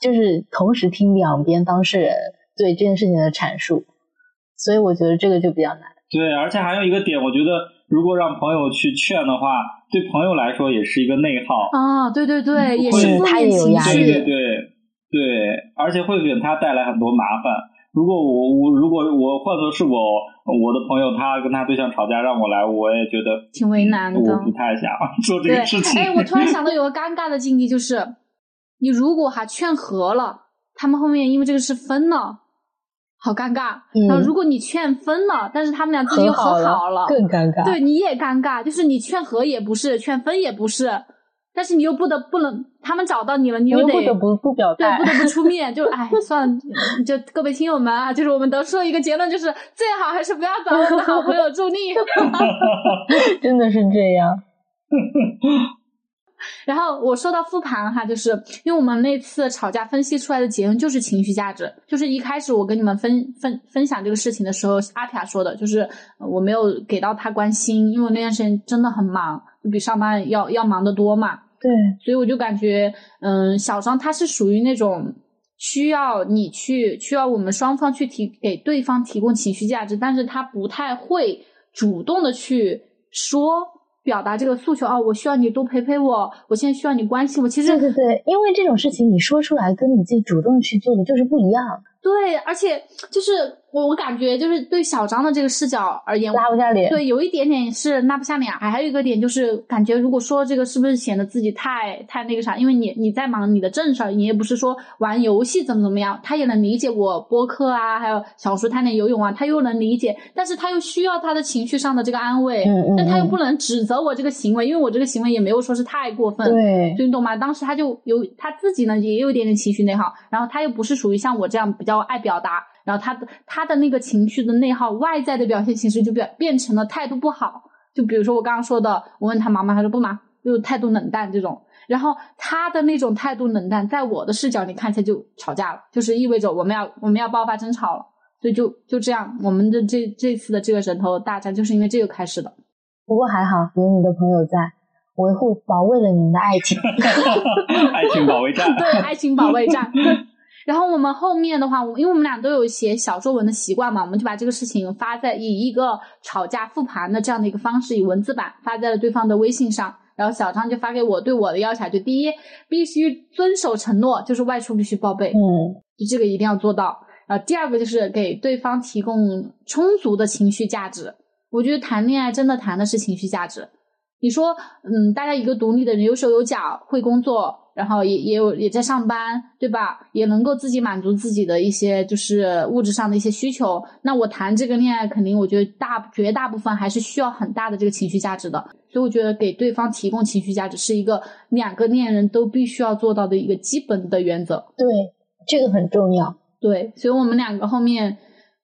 S2: 就是同时听两边当事人对这件事情的阐述，所以我觉得这个就比较难。
S1: 对，而且还有一个点，我觉得如果让朋友去劝的话，对朋友来说也是一个内耗
S3: 啊，对对对，也是
S2: 他也有压
S1: 力，对对对。对，而且会给他带来很多麻烦。如果我我如果我换作是我我的朋友，他跟他对象吵架让我来，我也觉得
S3: 挺为难的。
S1: 我不太想做这个事情。
S3: 哎，我突然想到有个尴尬的境地，就是你如果还劝和了，他们后面因为这个事分了，好尴尬。然后如果你劝分了，但是他们俩自己又和好了，
S2: 更尴尬。
S3: 对，你也尴尬，就是你劝和也不是，劝分也不是。但是你又不得不能，他们找到你了，你又得
S2: 不得不不表
S3: 态，对，不得不出面，就 (laughs) 哎，算了，就各位听友们啊，就是我们得出了一个结论，就是最好还是不要找好朋友助力，(laughs)
S2: 真的是这样。(laughs)
S3: 然后我说到复盘哈，就是因为我们那次吵架分析出来的结论就是情绪价值，就是一开始我跟你们分分分享这个事情的时候，阿皮亚说的，就是我没有给到他关心，因为那段时间真的很忙，比上班要要忙得多嘛。
S2: 对，
S3: 所以我就感觉，嗯，小张他是属于那种需要你去，需要我们双方去提给对方提供情绪价值，但是他不太会主动的去说表达这个诉求。哦，我需要你多陪陪我，我现在需要你关心我。其实
S2: 对对对，因为这种事情你说出来跟你自己主动去做的就是不一样。
S3: 对，而且就是我我感觉就是对小张的这个视角而言，
S2: 拉不下脸。
S3: 对，有一点点是拉不下脸，还还有一个点就是感觉，如果说这个是不是显得自己太太那个啥？因为你你在忙你的正事儿，你也不是说玩游戏怎么怎么样，他也能理解我播客啊，还有小叔他那游泳啊，他又能理解，但是他又需要他的情绪上的这个安慰，
S2: 嗯嗯
S3: 但他又
S2: 嗯
S3: 不能指责我这个行为，因为我这个行为也没有说是太过分，
S2: 对，
S3: 所以你懂吗？当时他就有他自己呢，也有一点点情绪内耗，然后他又不是属于像我这样比较爱表达，然后他的他的那个情绪的内耗，外在的表现形式就变变成了态度不好。就比如说我刚刚说的，我问他忙吗？他说不忙，就态度冷淡这种。然后他的那种态度冷淡，在我的视角里看起来就吵架了，就是意味着我们要我们要爆发争吵了。所以就就这样，我们的这这次的这个人头大战就是因为这个开始的。
S2: 不过还好有你的朋友在维护保卫了你们的爱情。(laughs)
S1: 爱情保卫战。
S3: 对，爱情保卫战。然后我们后面的话，我因为我们俩都有写小作文的习惯嘛，我们就把这个事情发在以一个吵架复盘的这样的一个方式，以文字版发在了对方的微信上。然后小张就发给我，对我的要求就第一，必须遵守承诺，就是外出必须报备，
S2: 嗯，
S3: 就这个一定要做到。然后第二个就是给对方提供充足的情绪价值。我觉得谈恋爱真的谈的是情绪价值。你说，嗯，大家一个独立的人，有手有脚，会工作，然后也也有也在上班，对吧？也能够自己满足自己的一些就是物质上的一些需求。那我谈这个恋爱，肯定我觉得大绝大部分还是需要很大的这个情绪价值的。所以我觉得给对方提供情绪价值是一个两个恋人都必须要做到的一个基本的原则。
S2: 对，这个很重要。
S3: 对，所以我们两个后面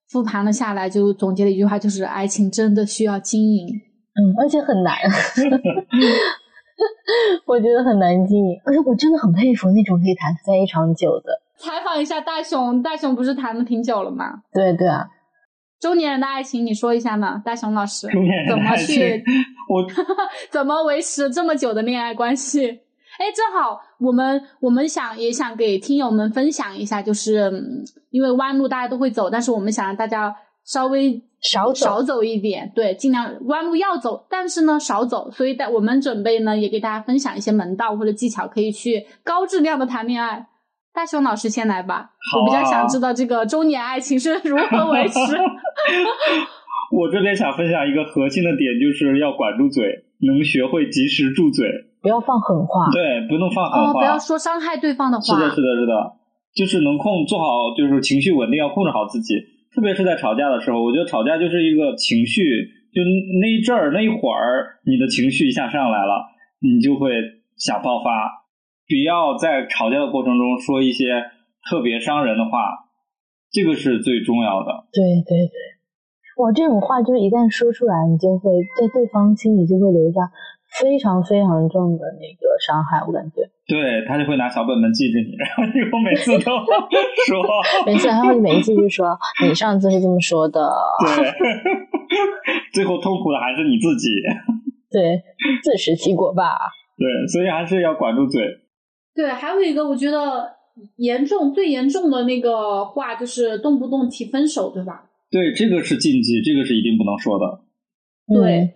S3: 复盘了下来，就总结了一句话，就是爱情真的需要经营。
S2: 嗯，而且很难，(laughs) 我觉得很难经营。而且我真的很佩服那种可以谈非常久的。
S3: 采访一下大熊，大熊不是谈了挺久了吗？
S2: 对对啊，
S3: 中年人的爱情，你说一下呢，大熊老师？
S1: 中年人的
S3: 怎么
S1: 爱情
S3: 去，
S1: 我 (laughs)
S3: 怎么维持这么久的恋爱关系？哎，正好我们我们想也想给听友们分享一下，就是、嗯因为弯路大家都会走，但是我们想让大家稍微
S2: 少走
S3: 少走一点，对，尽量弯路要走，但是呢少走。所以，在我们准备呢，也给大家分享一些门道或者技巧，可以去高质量的谈恋爱。大熊老师先来吧，
S1: 啊
S3: 我比较想知道这个中年爱情是 (laughs) 如何维持。(laughs)
S1: 我这边想分享一个核心的点，就是要管住嘴，能学会及时住嘴。
S2: 不要放狠话。
S1: 对，不能放狠
S3: 哦，
S1: 话。
S3: 不要说伤害对方的话。
S1: 是的，是的，是的，就是能控做好，就是情绪稳定，要控制好自己。特别是在吵架的时候，我觉得吵架就是一个情绪，就那一阵儿那一会儿，你的情绪一下上来了，你就会想爆发。不要在吵架的过程中说一些特别伤人的话，这个是最重要的。
S2: 对对对，哇，这种话就是一旦说出来，你就会在对方心里就会留下非常非常重的那个伤害，我感觉。
S1: 对他就会拿小本本记着你，然后以后每次都说。
S2: 没事，然后你每一次就说你上次是这么说的，
S1: 对，最后痛苦的还是你自己。
S2: 对，自食其果吧。
S1: 对，所以还是要管住嘴。
S3: 对，还有一个我觉得严重最严重的那个话就是动不动提分手，对吧？
S1: 对，这个是禁忌，这个是一定不能说的。
S3: 对
S2: 嗯，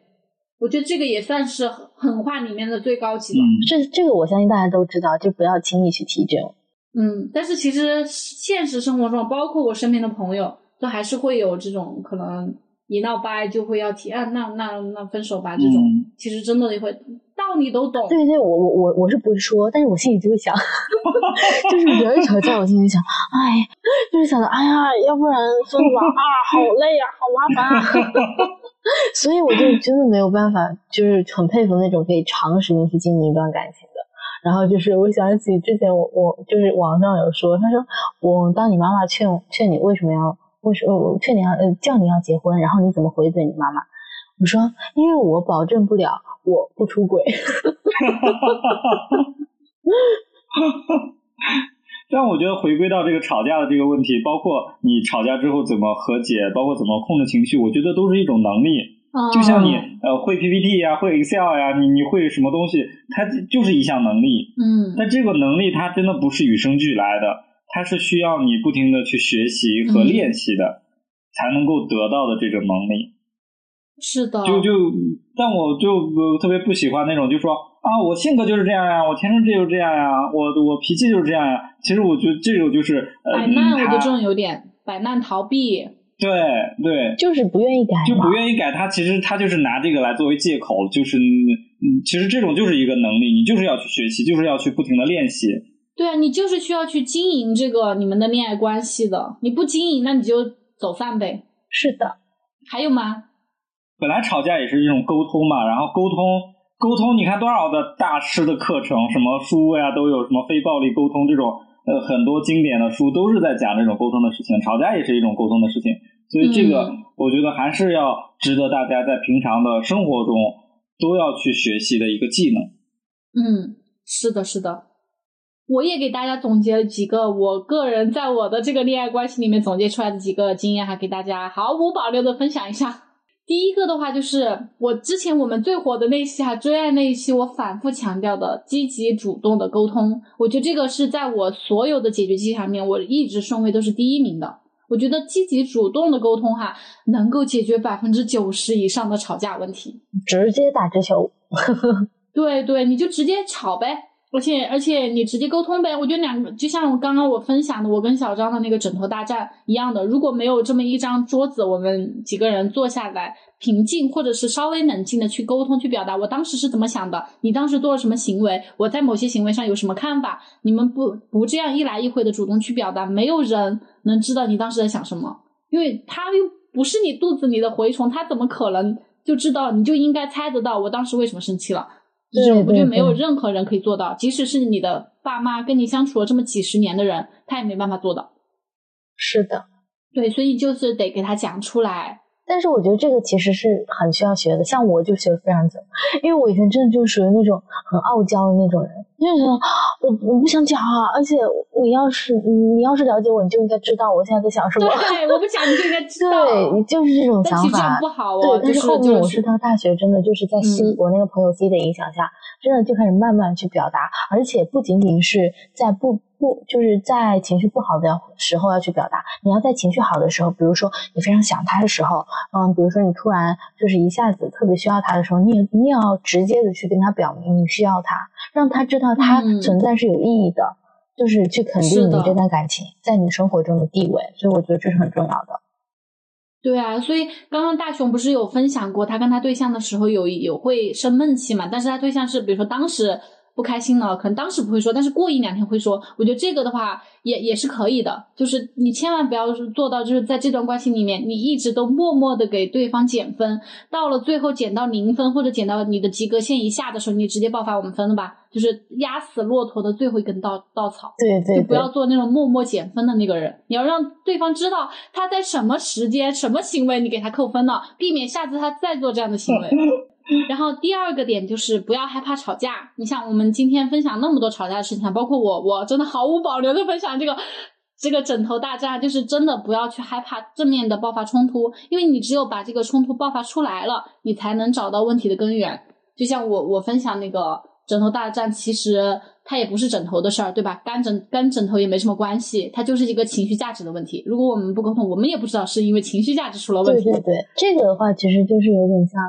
S3: 我觉得这个也算是狠话里面的最高级了。
S1: 嗯，
S2: 这这个我相信大家都知道，就不要轻易去提这种。
S3: 嗯，但是其实现实生活中，包括我身边的朋友，都还是会有这种可能一闹掰就会要提啊，那那那分手吧这种，
S1: 嗯
S3: 其实真的也会道理都懂。
S2: 对对，我我我我是不会说，但是我心里就会想，(laughs) 就是别人吵架，我心里想，哎，就是想着，哎呀，要不然分吧啊，好累呀、好麻烦啊。(laughs) 所以我就真的没有办法，就是很佩服那种可以长时间去经营一段感情的。然后就是我想起之前我我就是网上有说，他说我当你妈妈劝劝你为什么要为什么我劝你要呃叫你要结婚，然后你怎么回怼你妈妈？我说因为我保证不了我不出轨。
S1: 但我觉得回归到这个吵架的这个问题，包括你吵架之后怎么和解，包括怎么控制情绪，我觉得都是一种能力。
S3: 嗯
S1: 就像你呃会 PPT 呀、会 Excel 呀、你你会什么东西，它就是一项能力。
S3: 嗯，
S1: 但这个能力它真的不是与生俱来的，它是需要你不停的去学习和
S3: 嗯
S1: 练习的，才能够得到的这种能力。
S3: 是的，
S1: 就就，但我就、呃、特别不喜欢那种，就说啊，我性格就是这样呀，我天生就是这样呀，我我脾气就是这样呀。其实我觉得这种就是
S3: 摆烂，我觉得这种有点摆烂逃避。
S1: 对对，
S2: 就是不愿意改，
S1: 就不愿意改。他其实他就是拿这个来作为借口，就是嗯，其实这种就是一个能力，你就是要去学习，就是要去不停的练习。
S3: 对啊，你就是需要去经营这个你们的恋爱关系的。你不经营，那你就走散呗。
S2: 是的，
S3: 还有吗？
S1: 本来吵架也是一种沟通嘛，然后沟通沟通，你看多少的大师的课程，什么书呀，都有什么非暴力沟通这种。呃，很多经典的书都是在讲这种沟通的事情，吵架也是一种沟通的事情，所以这个我觉得还是要值得大家在平常的生活中都要去学习的一个技能。
S3: 嗯，是的，是的，我也给大家总结了几个我个人在我的这个恋爱关系里面总结出来的几个经验，还给大家毫无保留的分享一下。第一个的话，就是我之前我们最火的那期哈追爱那一期，我反复强调的积极主动的沟通，我觉得这个是在我所有的解决技巧里面，我一直顺位都是第一名的。我觉得积极主动的沟通哈，能够解决百分之九十以上的吵架问题，
S2: 直接打直球。(laughs)
S3: 对对，你就直接吵呗。而且而且你直接沟通呗，我觉得两个就像我刚刚我分享的，我跟小张的那个枕头大战一样的。如果没有这么一张桌子，我们几个人坐下来，平静或者是稍微冷静的去沟通去表达，我当时是怎么想的，你当时做了什么行为，我在某些行为上有什么看法，你们不不这样一来一回的主动去表达，没有人能知道你当时在想什么，因为他又不是你肚子里的蛔虫，他怎么可能就知道？你就应该猜得到我当时为什么生气了。这种我觉得没有任何人可以做到，即使是你的爸妈跟你相处了这么几十年的人，他也没办法做到。
S2: 是的，
S3: 对，所以就是得给他讲出来。
S2: 但是我觉得这个其实是很需要学的，像我就学的非常久，因为我以前真的就是属于那种很傲娇的那种人，就是我我不想讲啊，而且你要是你要是了解我，你就应该知道我现在在想什么。
S3: 对，我不讲你就应该知道。
S2: 对，就是这种想法。
S3: 不好
S2: 对，
S3: 但
S2: 是后面我是到大学，真的就是在 C 我那个朋友 C 的影响下，真的就开始慢慢去表达，而且不仅仅是在不。不，就是在情绪不好的时候要去表达。你要在情绪好的时候，比如说你非常想他的时候，嗯，比如说你突然就是一下子特别需要他的时候，你也你也要直接的去跟他表明你需要他，让他知道他存在是有意义的，就是去肯定你这段感情在你生活中的地位。所以我觉得这是很重要的。
S3: 对啊，所以刚刚大雄不是有分享过，他跟他对象的时候有有会生闷气嘛？但是他对象是比如说当时。不开心了，可能当时不会说，但是过一两天会说。我觉得这个的话也也是可以的，就是你千万不要做到，就是在这段关系里面，你一直都默默的给对方减分，到了最后减到零分或者减到你的及格线以下的时候，你直接爆发我们分了吧，就是压死骆驼的最后一根稻稻草。
S2: 对对，
S3: 就不要做那种默默减分的那个人，你要让对方知道他在什么时间、什么行为你给他扣分了，避免下次他再做这样的行为。(laughs) 然后第二个点就是不要害怕吵架。你像我们今天分享那么多吵架的事情，包括我，我真的毫无保留的分享这个这个枕头大战，就是真的不要去害怕正面的爆发冲突，因为你只有把这个冲突爆发出来了，你才能找到问题的根源。就像我我分享那个枕头大战，其实它也不是枕头的事儿，对吧？干枕跟枕头也没什么关系，它就是一个情绪价值的问题。如果我们不沟通，我们也不知道是因为情绪价值出了问
S2: 题。对对对，这个的话其实就是有点像。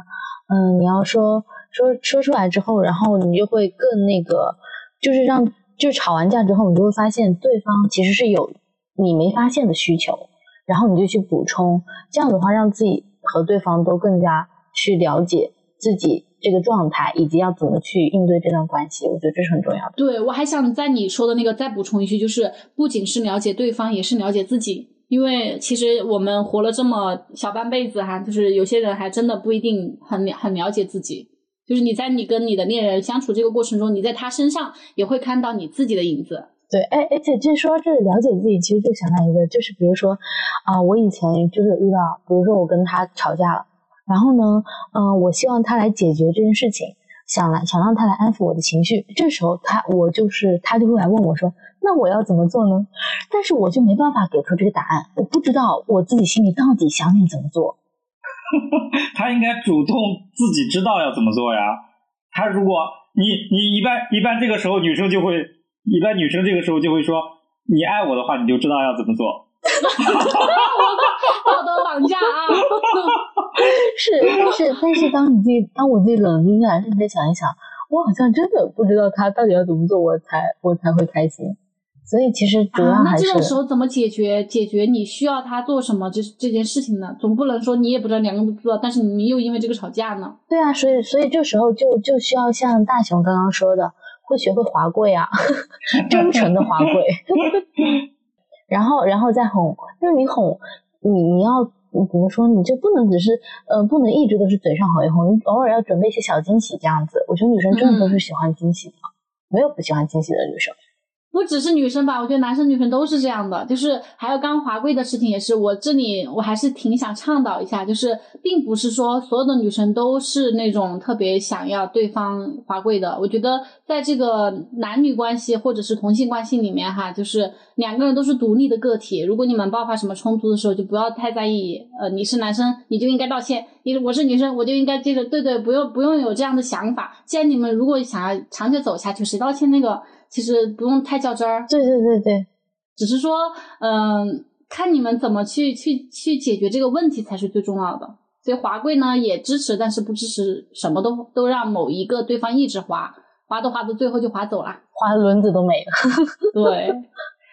S2: 嗯，你要说说说出来之后，然后你就会更那个，就是让就吵完架之后，你就会发现对方其实是有你没发现的需求，然后你就去补充，这样的话让自己和对方都更加去了解自己这个状态，以及要怎么去应对这段关系，我觉得这是很重要的。
S3: 对我还想在你说的那个再补充一句，就是不仅是了解对方，也是了解自己。因为其实我们活了这么小半辈子哈，就是有些人还真的不一定很了很了解自己。就是你在你跟你的恋人相处这个过程中，你在他身上也会看到你自己的影子。
S2: 对，哎，而且这说这了解自己，其实就想到一个，就是比如说啊，我以前就是遇到，比如说我跟他吵架了，然后呢，嗯，我希望他来解决这件事情，想来想让他来安抚我的情绪。这时候他我就是他就会来问我说。那我要怎么做呢？但是我就没办法给出这个答案，我不知道我自己心里到底想怎么做。(laughs)
S1: 他应该主动自己知道要怎么做呀。他如果你你一般一般这个时候女生就会一般女生这个时候就会说你爱我的话你就知道要怎么做。(laughs) (laughs)
S3: 道德绑架啊！
S2: 是，但是但是当你自己当我自己冷静下来认真想一想。我好像真的不知道他到底要怎么做，我才我才会开心。所以其实主要
S3: 啊，那这种时候怎么解决？解决你需要他做什么这这件事情呢？总不能说你也不知道，两个人都不知道，但是你们又因为这个吵架呢？
S2: 对啊，所以所以这时候就就需要像大雄刚刚说的，会学会滑跪啊，(laughs) 真诚的滑跪，(laughs) 然后然后再哄，就是你哄你你要怎么说，你就不能只是呃不能一直都是嘴上哄一哄，你偶尔要准备一些小惊喜这样子。我觉得女生真的都是喜欢惊喜的，没有不喜欢惊喜的女生。
S3: 不只是女生吧，我觉得男生女生都是这样的。就是还有刚华贵的事情也是，我这里我还是挺想倡导一下，就是并不是说所有的女生都是那种特别想要对方华贵的。我觉得在这个男女关系或者是同性关系里面哈，就是两个人都是独立的个体。如果你们爆发什么冲突的时候，就不要太在意。呃，你是男生你就应该道歉，你我是女生我就应该接着对对，不用不用有这样的想法。既然你们如果想要长久走下去，谁道歉那个。其实不用太较真儿，
S2: 对对对对，
S3: 只是说，嗯，看你们怎么去去去解决这个问题才是最重要的。所以华贵呢也支持，但是不支持什么都都让某一个对方一直滑，滑都滑到最后就滑走了，
S2: 滑的轮子都没了。(laughs)
S3: 对，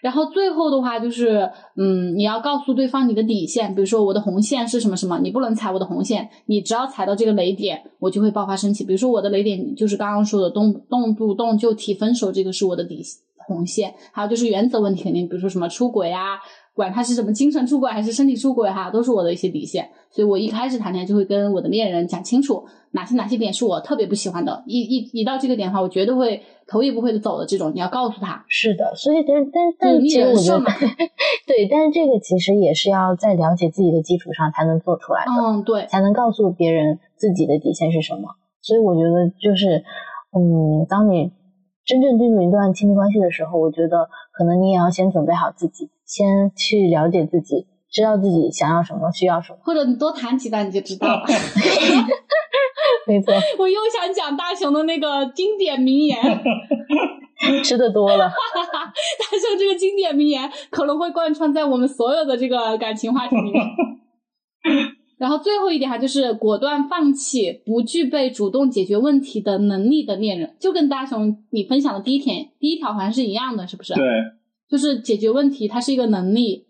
S3: 然后最后的话就是，嗯，你要告诉对方你的底线，比如说我的红线是什么什么，你不能踩我的红线，你只要踩到这个雷点，我就会爆发生气。比如说我的雷点就是刚刚说的动动不动就提分手，这个是我的底线红线。还有就是原则问题，肯定比如说什么出轨啊，管他是什么精神出轨还是身体出轨哈，都是我的一些底线。所以我一开始谈恋爱就会跟我的恋人讲清楚哪些哪些点是我特别不喜欢的，一一一到这个点的话，我绝对会头也不会的走的这种，你要告诉他。
S2: 是的，所以但但但
S3: 立
S2: 其实我觉得 (laughs) 对，但是这个其实也是要在了解自己的基础上才能做出来的。
S3: 嗯，对，
S2: 才能告诉别人自己的底线是什么。所以我觉得就是，嗯，当你真正进入一段亲密关系的时候，我觉得可能你也要先准备好自己，先去了解自己，知道自己想要什么，需要什么。
S3: 或者你多谈几段你就知道了。(laughs)
S2: 没错，(laughs)
S3: 我又想讲大雄的那个经典名言，(laughs)
S2: 吃的多了，
S3: 雄这个经典名言可能会贯穿在我们所有的这个感情话题里面。然后最后一点哈，就是果断放弃不具备主动解决问题的能力的恋人，就跟大雄你分享的第一点第一条好像是一样的，是不是？
S1: 对，
S3: 就是解决问题，它是一个能力，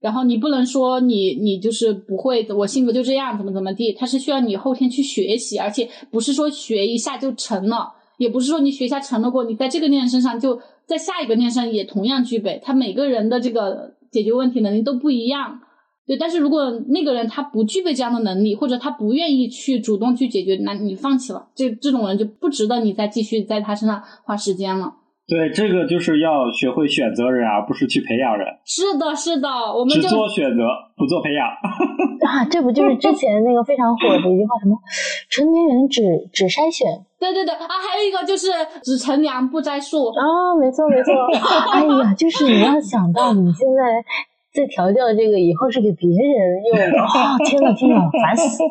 S3: 然后你不能说你你就是不会，我性格就这样，怎么怎么地，它是需要你后天去学习，而且不是说学一下就成了，也不是说你学一下成了过，你在这个恋人身上就在下一个恋人上也同样具备，他每个人的这个解决问题能力都不一样。对，但是如果那个人他不具备这样的能力，或者他不愿意去主动去解决，那你放弃了，这这种人就不值得你再继续在他身上花时间了。
S1: 对，这个就是要学会选择人，而不是去培养人，
S3: 是的，是的，我们
S1: 只做选择，不做培养。(laughs)
S2: 啊，这不就是之前那个非常火的一句话，什么“成年人只只筛选
S3: 对对对啊，还有一个就是只乘凉不栽树。”
S2: 啊？没错没错，(laughs) 哎呀，就是你要想到你现在在调教这个，以后是给别人用的，哦，(laughs) 天呐天呐，烦死！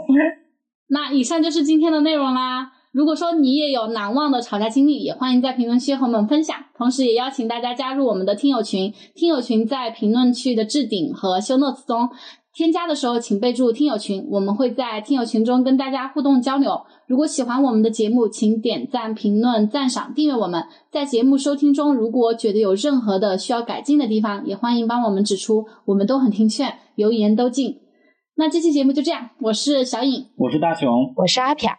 S3: 那以上就是今天的内容啦。如果说你也有难忘的吵架经历，也欢迎在评论区和我们分享。同时，也邀请大家加入我们的听友群，听友群在评论区的置顶和 show notes 中。添加的时候请备注“听友群”，我们会在听友群中跟大家互动交流。如果喜欢我们的节目，请点赞、评论、赞赏、订阅我们。在节目收听中，如果觉得有任何的需要改进的地方，也欢迎帮我们指出，我们都很听劝，油盐都进。那这期节目就这样，我是小颖，
S1: 我是大雄，
S2: 我是阿飘，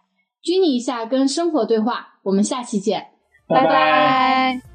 S3: 拘泥一下，跟生活对话。我们下期见。
S1: 拜
S2: 拜。